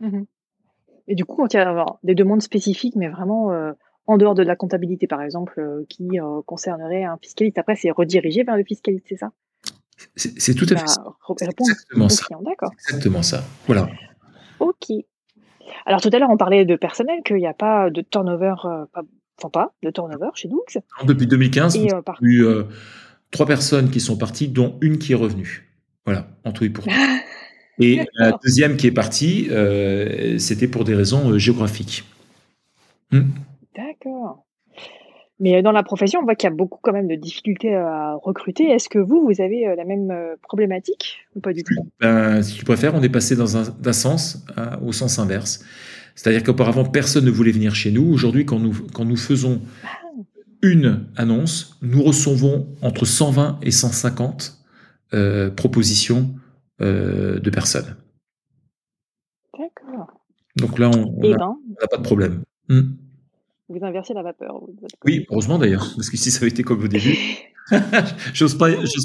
Mmh Et du coup, quand il y a des demandes spécifiques, mais vraiment euh, en dehors de la comptabilité, par exemple, euh, qui euh, concernerait un fiscaliste, après c'est redirigé vers le fiscaliste, c'est ça? C'est tout à fait ça. Exactement ça. Exactement ça. Voilà. Ok. Alors tout à l'heure, on parlait de personnel, qu'il n'y a pas de turnover, pas, enfin pas de turnover chez Doux. Depuis 2015, il y a eu trois personnes qui sont parties, dont une qui est revenue. Voilà, en tout et pour tout. Et la deuxième qui est partie, euh, c'était pour des raisons euh, géographiques. Hmm. D'accord. Mais euh, dans la profession, on voit qu'il y a beaucoup quand même de difficultés à recruter. Est-ce que vous, vous avez la même problématique ou pas du tout? ben, Si tu préfères, on est passé dans un, sens au sens inverse. C'est-à-dire qu'auparavant, personne ne voulait venir chez nous. Aujourd'hui, quand nous, quand nous faisons ah une annonce, nous recevons entre 120 et 150 euh, propositions euh, de personnes. D'accord. Donc là, on n'a ben, pas de problème. Hmm. Vous inversez la vapeur. Oui, heureusement d'ailleurs, parce que si ça avait été comme au début, j'ose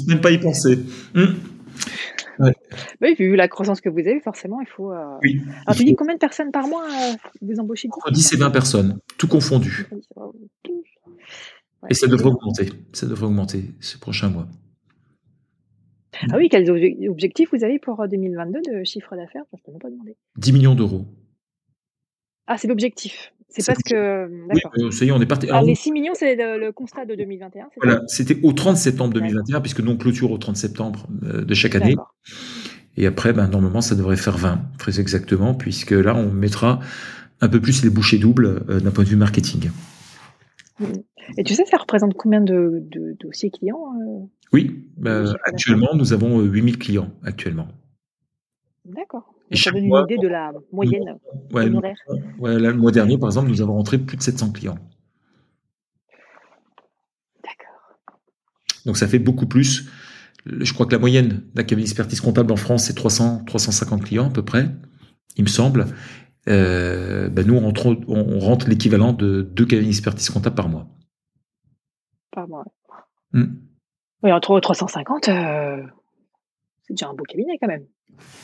même pas y penser. Hmm. Oui, vu la croissance que vous avez, forcément, il faut. Euh... Oui, Alors, tu dis combien de personnes par mois euh, vous embauchez Entre 10 et 20 personnes, tout confondu. Et ça devrait augmenter. Ça devrait augmenter ces prochains mois. Ah oui, quels objectifs vous avez pour 2022 euh, de chiffre d'affaires? Je ne pas demander. 10 millions d'euros. Ah, c'est l'objectif. C'est parce que. Oui, euh, ça y est, on est parti. Alors, les 6 millions, c'est le, constat de 2021 Voilà, c'était au 30 septembre 2021, puisque nous clôture au 30 septembre euh, de chaque année. Et après, ben, normalement, ça devrait faire 20, très exactement, puisque là, on mettra un peu plus les bouchées doubles d'un point de vue marketing. Et tu sais, ça représente combien de, dossiers clients euh, Oui, bah, actuellement, nous avons 8000 euh, clients actuellement. D'accord. Ça donne une idée de la moyenne ouais, le mois dernier, par exemple, nous avons rentré plus de 700 clients. D'accord. Donc ça fait beaucoup plus. Je crois que la moyenne d'un cabinet d'expertise comptable en France, c'est 300, 350 clients à peu près, il me semble. Euh, ben nous, on rentre, on rentre l'équivalent de deux cabinets d'expertise comptable par mois. Hmm. Oui, entre 350, euh, c'est déjà un beau cabinet quand même.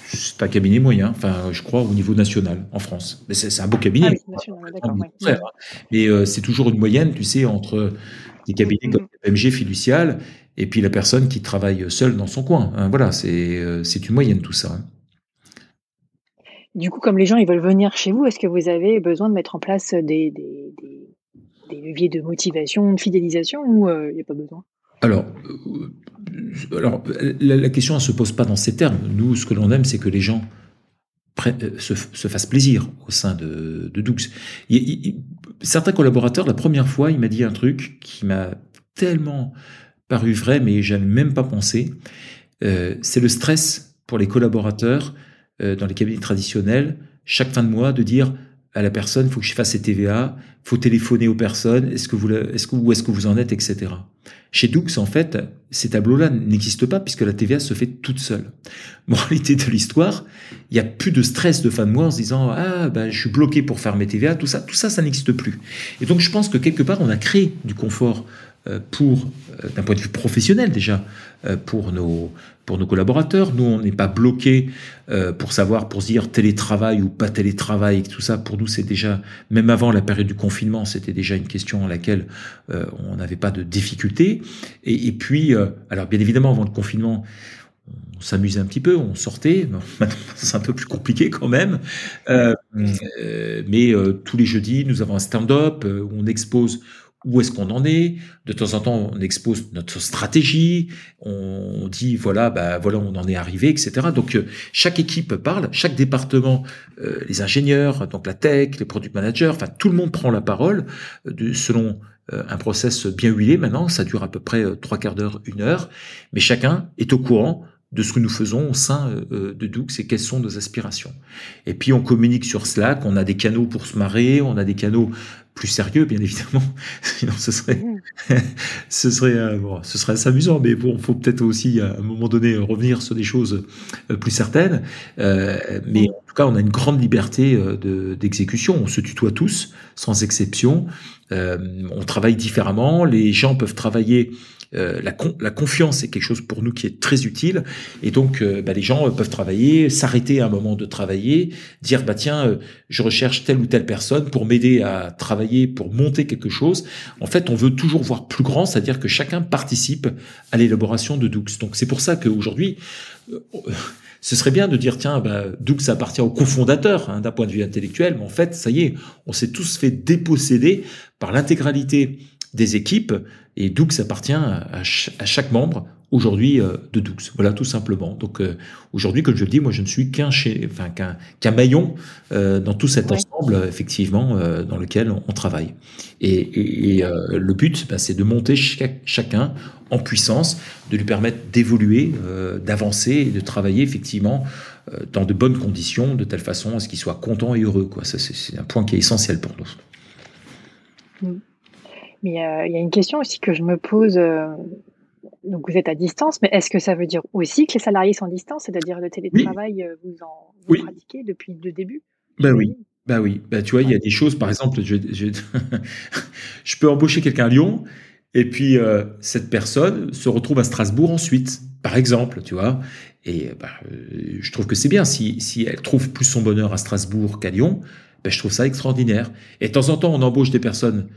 C'est un cabinet moyen, enfin, je crois, au niveau national en France. Mais c'est un beau cabinet. Ah Mais euh, c'est toujours une moyenne, tu sais, entre des cabinets comme MG fiducial et puis la personne qui travaille seule dans son coin. Hein. voilà, c'est euh, une moyenne tout ça. Hein. Du coup, comme les gens ils veulent venir chez vous, est-ce que vous avez besoin de mettre en place des, des, des, leviers de motivation, de fidélisation ou il n'y a pas besoin? Alors, alors la, question ne se pose pas dans ces termes. Nous, ce que l'on aime, c'est que les gens se, se, fassent plaisir au sein de, de Doux. certains collaborateurs, la première fois, il m'a dit un truc qui m'a tellement paru vrai, mais j'avais même pas pensé. Euh, c'est le stress pour les collaborateurs euh, dans les cabinets traditionnels, chaque fin de mois, de dire à la personne, faut que je fasse ces TVA, faut téléphoner aux personnes, est-ce que vous, est-ce que, où est-ce que vous en êtes, etc. Chez Doux, en fait, ces tableaux-là n'existent pas puisque la TVA se fait toute seule. Moralité de l'histoire, il n'y a plus de stress de fin de mois en se disant ah ben je suis bloqué pour faire mes TVA, tout ça, tout ça, ça n'existe plus. Et donc je pense que quelque part on a créé du confort pour, euh, d'un point de vue professionnel déjà, euh, pour nos, pour nos collaborateurs. Nous, on n'est pas bloqué pour savoir, pour se dire télétravail ou pas télétravail, tout ça. Pour nous, c'est déjà, même avant la période du confinement, c'était déjà une question à laquelle on n'avait pas de difficulté. Et, et puis, alors bien évidemment, avant le confinement, on s'amusait un petit peu, on sortait. Maintenant, c'est un peu plus compliqué quand même. Euh, mais euh, tous les jeudis, nous avons un stand-up où on expose où est-ce qu'on en est? De temps en temps, on expose notre stratégie, on dit voilà, bah voilà, on en est arrivé, etc. Donc euh, chaque équipe parle, chaque département, euh, les ingénieurs, donc la tech, les product managers, enfin tout le monde prend la parole euh, selon un process bien huilé. Maintenant, ça dure à peu près trois quarts d'heure, une heure, mais chacun est au courant de ce que nous faisons au sein de Doux et quelles sont nos aspirations. Et puis on communique sur Slack, on a des canaux pour se marrer, on a des canaux plus sérieux, bien évidemment. Sinon, ce serait, mmh. ce serait, euh, bon, ce serait assez amusant. Mais bon, faut peut-être aussi à un moment donné revenir sur des choses euh, plus certaines. Euh, mais en tout cas, on a une grande liberté de, d'exécution. On se tutoie tous, sans exception. on travaille différemment. Les gens peuvent travailler euh, la, confiance est quelque chose pour nous qui est très utile. Et donc, euh, bah, les gens euh, peuvent travailler, s'arrêter à un moment de travailler, dire bah tiens, je recherche telle ou telle personne pour m'aider à travailler, pour monter quelque chose. En fait, on veut toujours voir plus grand, c'est-à-dire que chacun participe à l'élaboration de Doux. Donc, c'est pour ça qu'aujourd'hui, ce serait bien de dire tiens, bah, appartient au cofondateur hein, d'un point de vue intellectuel, mais en fait, ça y est, on s'est tous fait déposséder par l'intégralité des équipes et Doux appartient à, chaque membre aujourd'hui euh, de Doux. Voilà, tout simplement. Donc euh, aujourd'hui, comme je le dis, moi je ne suis qu'un enfin qu'un maillon euh, dans tout cet ensemble, effectivement, dans lequel on, travaille. Et, le but, bah, c'est de monter chacun en puissance, de lui permettre d'évoluer, d'avancer et de travailler effectivement dans de bonnes conditions, de telle façon à ce qu'il soit content et heureux. Quoi. Ça, c'est un point qui est essentiel pour nous. Mm. Mais euh, il y a une question aussi que je me pose. Euh, donc vous êtes à distance, mais est-ce que ça veut dire aussi que les salariés sont à distance, c'est-à-dire le télétravail, euh, vous en pratiquez depuis le début? Ben oui. Bah oui, bah tu vois, il y a des choses, par exemple, je, je, peux embaucher quelqu'un à Lyon, et puis cette personne se retrouve à Strasbourg ensuite, par exemple, tu vois. Et bah, je trouve que c'est bien si, si elle trouve plus son bonheur à Strasbourg qu'à Lyon, bah, je trouve ça extraordinaire. Et de temps en temps, on embauche des personnes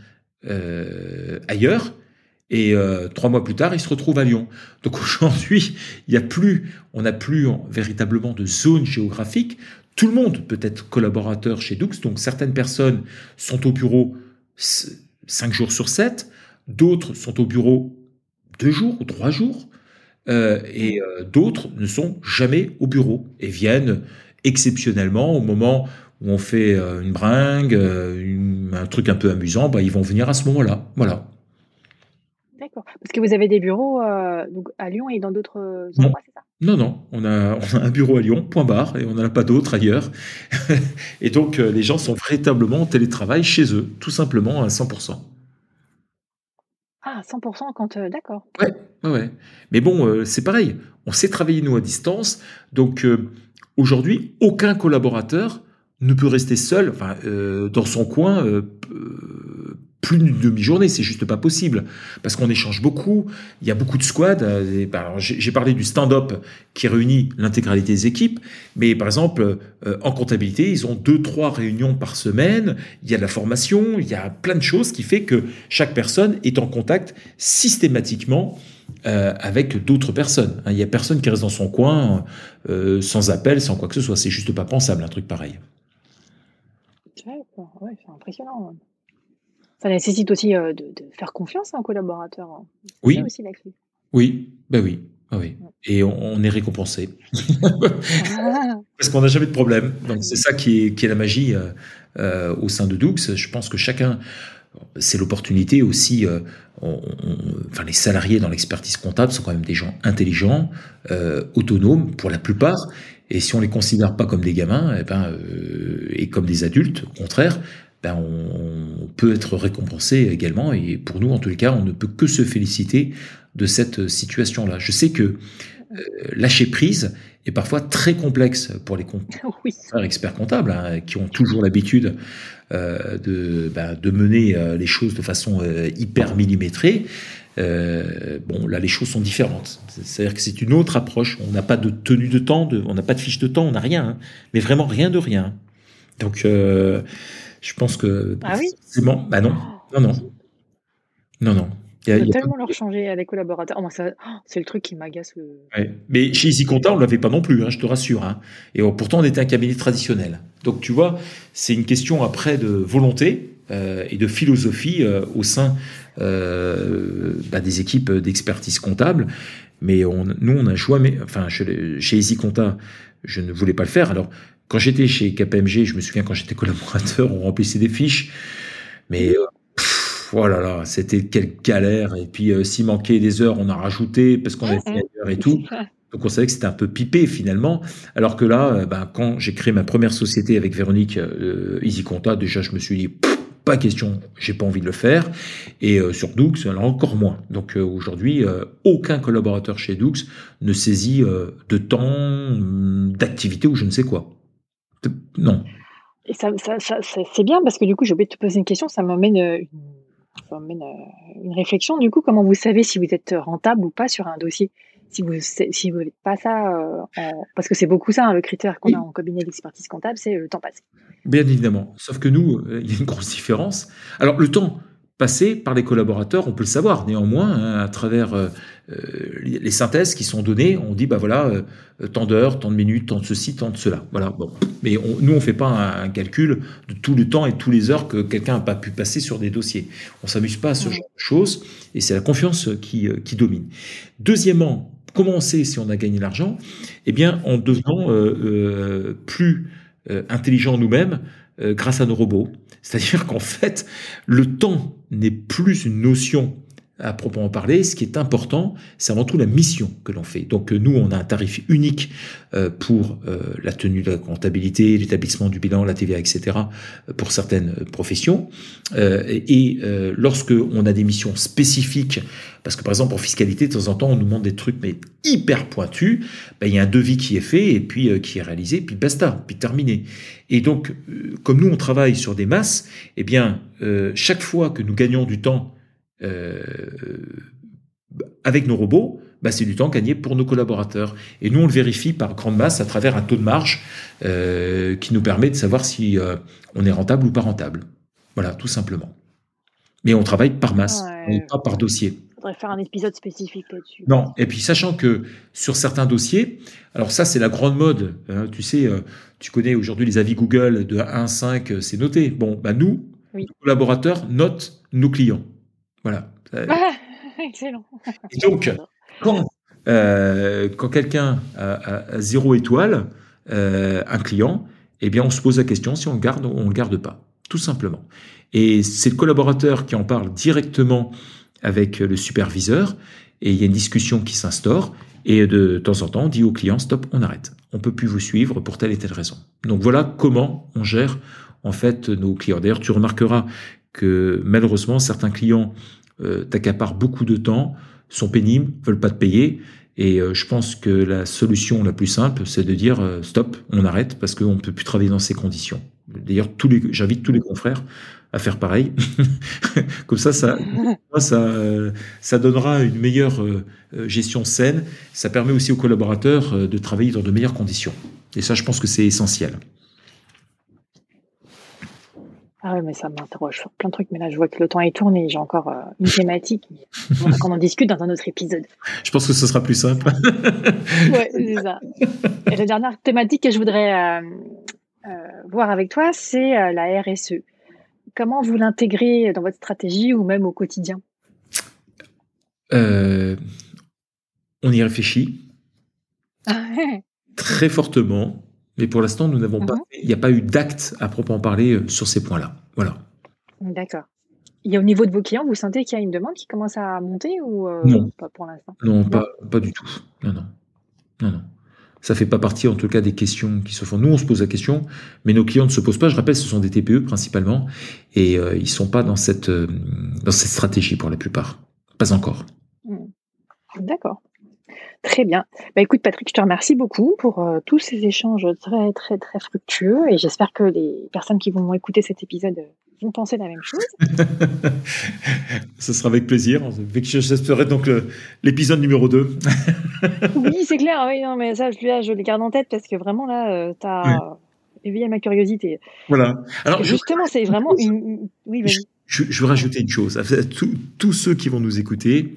euh, ailleurs. Et euh, trois mois plus tard, il se retrouve à Lyon. Donc aujourd'hui, il y a plus, on n'a plus véritablement de zone géographique. Tout le monde peut être collaborateur chez Doux. Donc certaines personnes sont au bureau cinq jours sur 7, d'autres sont au bureau deux jours ou trois jours, euh, et d'autres ne sont jamais au bureau et viennent exceptionnellement au moment où on fait euh, une bringue, euh, un truc un peu amusant, bah, ils vont venir à ce moment-là. Voilà. D'accord. Parce que vous avez des bureaux euh, donc à Lyon et dans d'autres endroits, c'est ça? Non, non, on a, un bureau à Lyon, point barre, et on n'en a pas d'autres ailleurs. et donc, les gens sont véritablement en télétravail chez eux, tout simplement à 100%. Ah, 100% quand. D'accord. Ouais, ouais, Mais bon, c'est pareil. On sait travailler, nous, à distance. Donc, aujourd'hui, aucun collaborateur ne peut rester seul enfin, euh, dans son coin euh, plus d'une demi-journée, c'est juste pas possible parce qu'on échange beaucoup. Il y a beaucoup de squads. Euh, bah, j'ai parlé du stand-up qui réunit l'intégralité des équipes, mais par exemple euh, en comptabilité, ils ont deux trois réunions par semaine. Il y a de la formation, il y a plein de choses qui fait que chaque personne est en contact systématiquement euh, avec d'autres personnes. Hein, il y a personne qui reste dans son coin sans appel, sans quoi que ce soit. C'est juste pas pensable un truc pareil. Ouais, c'est impressionnant. Ça nécessite aussi euh, de, faire confiance à un collaborateur. Hein. Oui. Aussi oui, ben oui. Ah oui. Et on, est récompensé. Parce qu'on n'a jamais de problème. Donc c'est ça qui est, qui est, la magie euh, euh, au sein de Doux. Je pense que chacun, c'est l'opportunité aussi. enfin, les salariés dans l'expertise comptable sont quand même des gens intelligents, autonomes pour la plupart. Et si on les considère pas comme des gamins, et, eh ben, et comme des adultes, au contraire, ben, on, peut être récompensé également. Et pour nous, en tous les cas, on ne peut que se féliciter de cette situation-là. Je sais que euh, lâcher prise est parfois très complexe pour les oui. experts comptables, hein, qui ont toujours l'habitude euh, de, ben, de, mener euh, les choses de façon hyper millimétrée. Bon, là, les choses sont différentes. C'est-à-dire que c'est une autre approche. On n'a pas de tenue de temps, de, on n'a pas de fiche de temps, on n'a rien, hein. mais vraiment rien de rien. Donc, je pense que. Ah oui bon. Bah non. Non, non. Non, non. Il y tellement leur changer à des collaborateurs. Oh, c'est le truc qui m'agace. Mais chez EasyConta, on ne l'avait pas non plus, hein, je te rassure. Hein. Et pourtant, on était un cabinet traditionnel. Donc, tu vois, c'est une question après de volonté euh, et de philosophie euh, au sein euh, bah, des équipes d'expertise comptable. Mais on, nous, on a joué, enfin, chez, chez EasyConta, je ne voulais pas le faire. Alors, quand j'étais chez KPMG, je me souviens quand j'étais collaborateur, on remplissait des fiches, mais voilà, oh là c'était quelle galère. Et puis euh, s'il manquait des heures, on a rajouté parce qu'on avait fait ailleurs et tout. Donc on savait que c'était un peu pipé finalement. Alors que là, euh, ben, quand j'ai créé ma première société avec Véronique euh, EasyConta, déjà je me suis dit pas question, j'ai pas envie de le faire. Et euh, sur Doux, alors encore moins. Donc aujourd'hui, aucun collaborateur chez Doux ne saisit de temps, hum, d'activité ou je ne sais quoi. Non. Et ça, c'est bien parce que du coup, j'ai oublié de te poser une question, ça m'amène euh, une, euh, une réflexion. Du coup, comment vous savez si vous êtes rentable ou pas sur un dossier? Si vous si vous n'êtes pas ça, euh, parce que c'est beaucoup ça, hein, le critère qu'on a en cabinet d'expertise comptable, c'est le temps passé. Bien évidemment. Sauf que nous, il y a une grosse différence. Alors, le temps, passé par les collaborateurs, on peut le savoir. Néanmoins, hein, à travers euh, euh, les synthèses qui sont données, on dit bah voilà, euh, tant d'heures, tant de minutes, tant de ceci, tant de cela. Voilà. Bon, mais nous on fait pas un, calcul de tout le temps et tous les heures que quelqu'un n'a pas pu passer sur des dossiers. On s'amuse pas à ce genre de choses et c'est la confiance qui, qui domine. Deuxièmement, comment on sait si on a gagné l'argent? Eh bien, en devenant plus intelligent nous-mêmes grâce à nos robots. C'est-à-dire qu'en fait, le temps n'est plus une notion à proprement parler, ce qui est important, c'est avant tout la mission que l'on fait. Donc euh, nous, on a un tarif unique euh, pour euh, la tenue de la comptabilité, l'établissement du bilan, la TVA, etc. pour certaines professions. Et lorsque on a des missions spécifiques, parce que par exemple en fiscalité, de temps en temps, on nous demande des trucs mais hyper pointus, ben, il y a un devis qui est fait et puis qui est réalisé, puis basta, puis terminé. Et donc, comme nous on travaille sur des masses, eh bien chaque fois que nous gagnons du temps avec nos robots, bah, c'est du temps gagné pour nos collaborateurs. Et nous, on le vérifie par grande masse à travers un taux de marge euh, qui nous permet de savoir si euh, on est rentable ou pas rentable. Voilà, tout simplement. Mais on travaille par masse, pas par dossier. Il faudrait faire un épisode spécifique là-dessus. Non, et puis sachant que sur certains dossiers, alors ça c'est la grande mode, hein, tu sais, tu connais aujourd'hui les avis Google de 1 à 5, c'est noté. Bon, bah nous, nos collaborateurs notent nos clients. Voilà. Excellent. Et donc, quand, euh, quand quelqu'un a, zéro étoile, euh, un client, eh bien, on se pose la question si on le garde ou on le garde pas, tout simplement. Et c'est le collaborateur qui en parle directement avec le superviseur, et il y a une discussion qui s'instaure, et de temps en temps, on dit au client, stop, on arrête. On peut plus vous suivre pour telle et telle raison. Donc voilà comment on gère en fait nos clients. D'ailleurs, tu remarqueras que malheureusement, certains clients euh, t'accaparent beaucoup de temps, sont pénibles, veulent pas te payer. Et euh, je pense que la solution la plus simple, c'est de dire euh, stop, on arrête parce qu'on ne peut plus travailler dans ces conditions. D'ailleurs, j'invite tous les confrères à faire pareil. Comme ça, ça, ça, ça donnera une meilleure gestion saine. Ça permet aussi aux collaborateurs de travailler dans de meilleures conditions. Et ça, je pense que c'est essentiel. Ah oui, mais ça m'interroge sur plein de trucs. Mais là, je vois que le temps est tourné. J'ai encore euh, une thématique. On qu'on en discute dans un autre épisode. Je pense que ce sera plus simple. oui, c'est ça. Et la dernière thématique que je voudrais euh, euh, voir avec toi, c'est la RSE. Comment vous l'intégrez dans votre stratégie ou même au quotidien? On y réfléchit. Très fortement. Mais pour l'instant, nous n'avons pas, mhm. il n'y a pas eu d'acte à proprement parler euh, sur ces points-là. Voilà. D'accord. Et au niveau de vos clients, vous sentez qu'il y a une demande qui commence à monter ou euh, non. pas pour l'instant? Non, Pas, pas, du tout. Non, non. Non, non. Ça ne fait pas partie, en tout cas, des questions qui se font. Nous, on se pose la question, mais nos clients ne se posent pas. Je rappelle, ce sont des TPE principalement, et euh, ils ne sont pas dans cette, dans cette stratégie pour la plupart. Pas encore. D'accord. Très bien. Bah, écoute, Patrick, je te remercie beaucoup pour euh, tous ces échanges très, très, très fructueux et j'espère que les personnes qui vont écouter cet épisode vont penser la même chose. Ce sera avec plaisir. J'espérais donc l'épisode numéro 2. oui, c'est clair. Oui, non, mais ça, je, je les garde en tête parce que vraiment, là, euh, tu as éveillé ma curiosité. Voilà. Alors, justement, c'est vraiment une. Oui. Je, je, veux rajouter une chose. tous ceux qui vont nous écouter,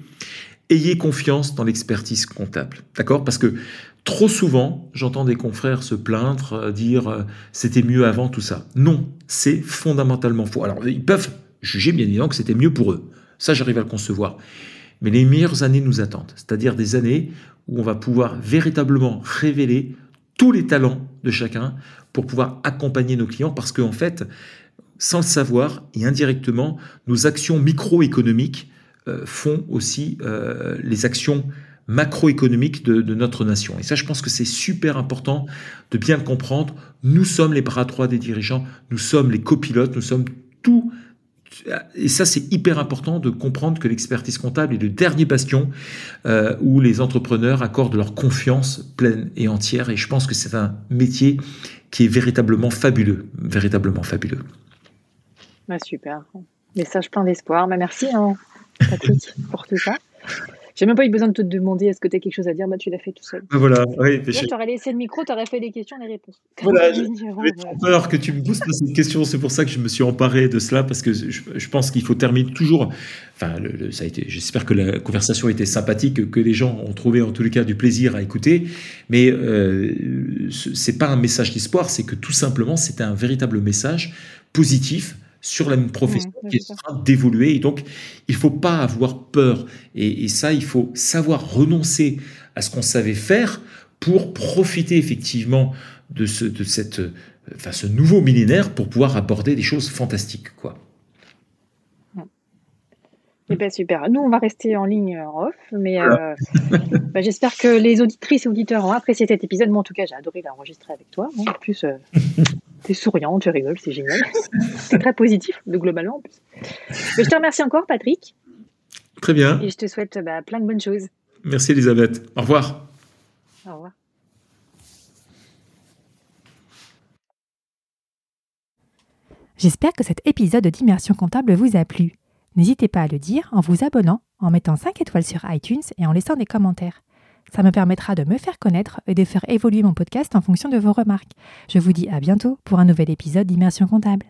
ayez confiance dans l'expertise comptable. D'accord? Parce que trop souvent, j'entends des confrères se plaindre, euh, dire euh, c'était mieux avant, tout ça. Non, c'est fondamentalement faux. Alors, ils peuvent juger bien évidemment que c'était mieux pour eux. Ça, j'arrive à le concevoir. Mais les meilleures années nous attendent, c'est-à-dire des années où on va pouvoir véritablement révéler tous les talents de chacun pour pouvoir accompagner nos clients parce qu'en en fait, sans le savoir et indirectement, nos actions microéconomiques font aussi euh, les actions macroéconomiques de, notre nation. Et ça, je pense que c'est super important de bien comprendre. Nous sommes les bras droits des dirigeants, nous sommes les copilotes, nous sommes tout. Et ça, c'est hyper important de comprendre que l'expertise comptable est le dernier bastion euh, où les entrepreneurs accordent leur confiance pleine et entière. Et je pense que c'est un métier qui est véritablement fabuleux, véritablement fabuleux. Bah, super. Message plein d'espoir. Bah, merci. Hein. Patrick, pour tout ça. J'ai même pas eu besoin de te demander est-ce que tu as quelque chose à dire, bah, tu l'as fait tout seul. Ah, voilà, oui. Tu aurais laissé le micro, tu aurais fait les questions, les réponses. Voilà, j'ai peur que tu me poses cette question, c'est pour ça que je me suis emparé de cela, parce que je, pense qu'il faut terminer toujours. Enfin, ça a été. J'espère que la conversation a été sympathique, que les gens ont trouvé en tous les cas du plaisir à écouter. Mais euh, c'est pas un message d'espoir, c'est que tout simplement, c'est un véritable message positif sur la profession qui est en train d'évoluer. Et donc, il ne faut pas avoir peur. Et, ça, il faut savoir renoncer à ce qu'on savait faire pour profiter effectivement de ce, de cette, enfin, ce nouveau millénaire pour pouvoir aborder des choses fantastiques. Quoi. Eh ben, super. Nous, on va rester en ligne en off, mais euh, bah, j'espère que les auditrices et auditeurs ont apprécié cet épisode. Moi, en tout cas, j'ai adoré l'enregistrer avec toi. En plus, euh, tu es souriant, tu rigoles, c'est génial. c'est très positif, de globalement en plus. je te remercie encore, Patrick. Très bien. Et je te souhaite bah, plein de bonnes choses. Merci, Elisabeth. Au revoir. Au revoir. J'espère que cet épisode d'Immersion comptable vous a plu. N'hésitez pas à le dire en vous abonnant, en mettant 5 étoiles sur iTunes et en laissant des commentaires. Ça me permettra de me faire connaître et de faire évoluer mon podcast en fonction de vos remarques. Je vous dis à bientôt pour un nouvel épisode d'Immersion comptable.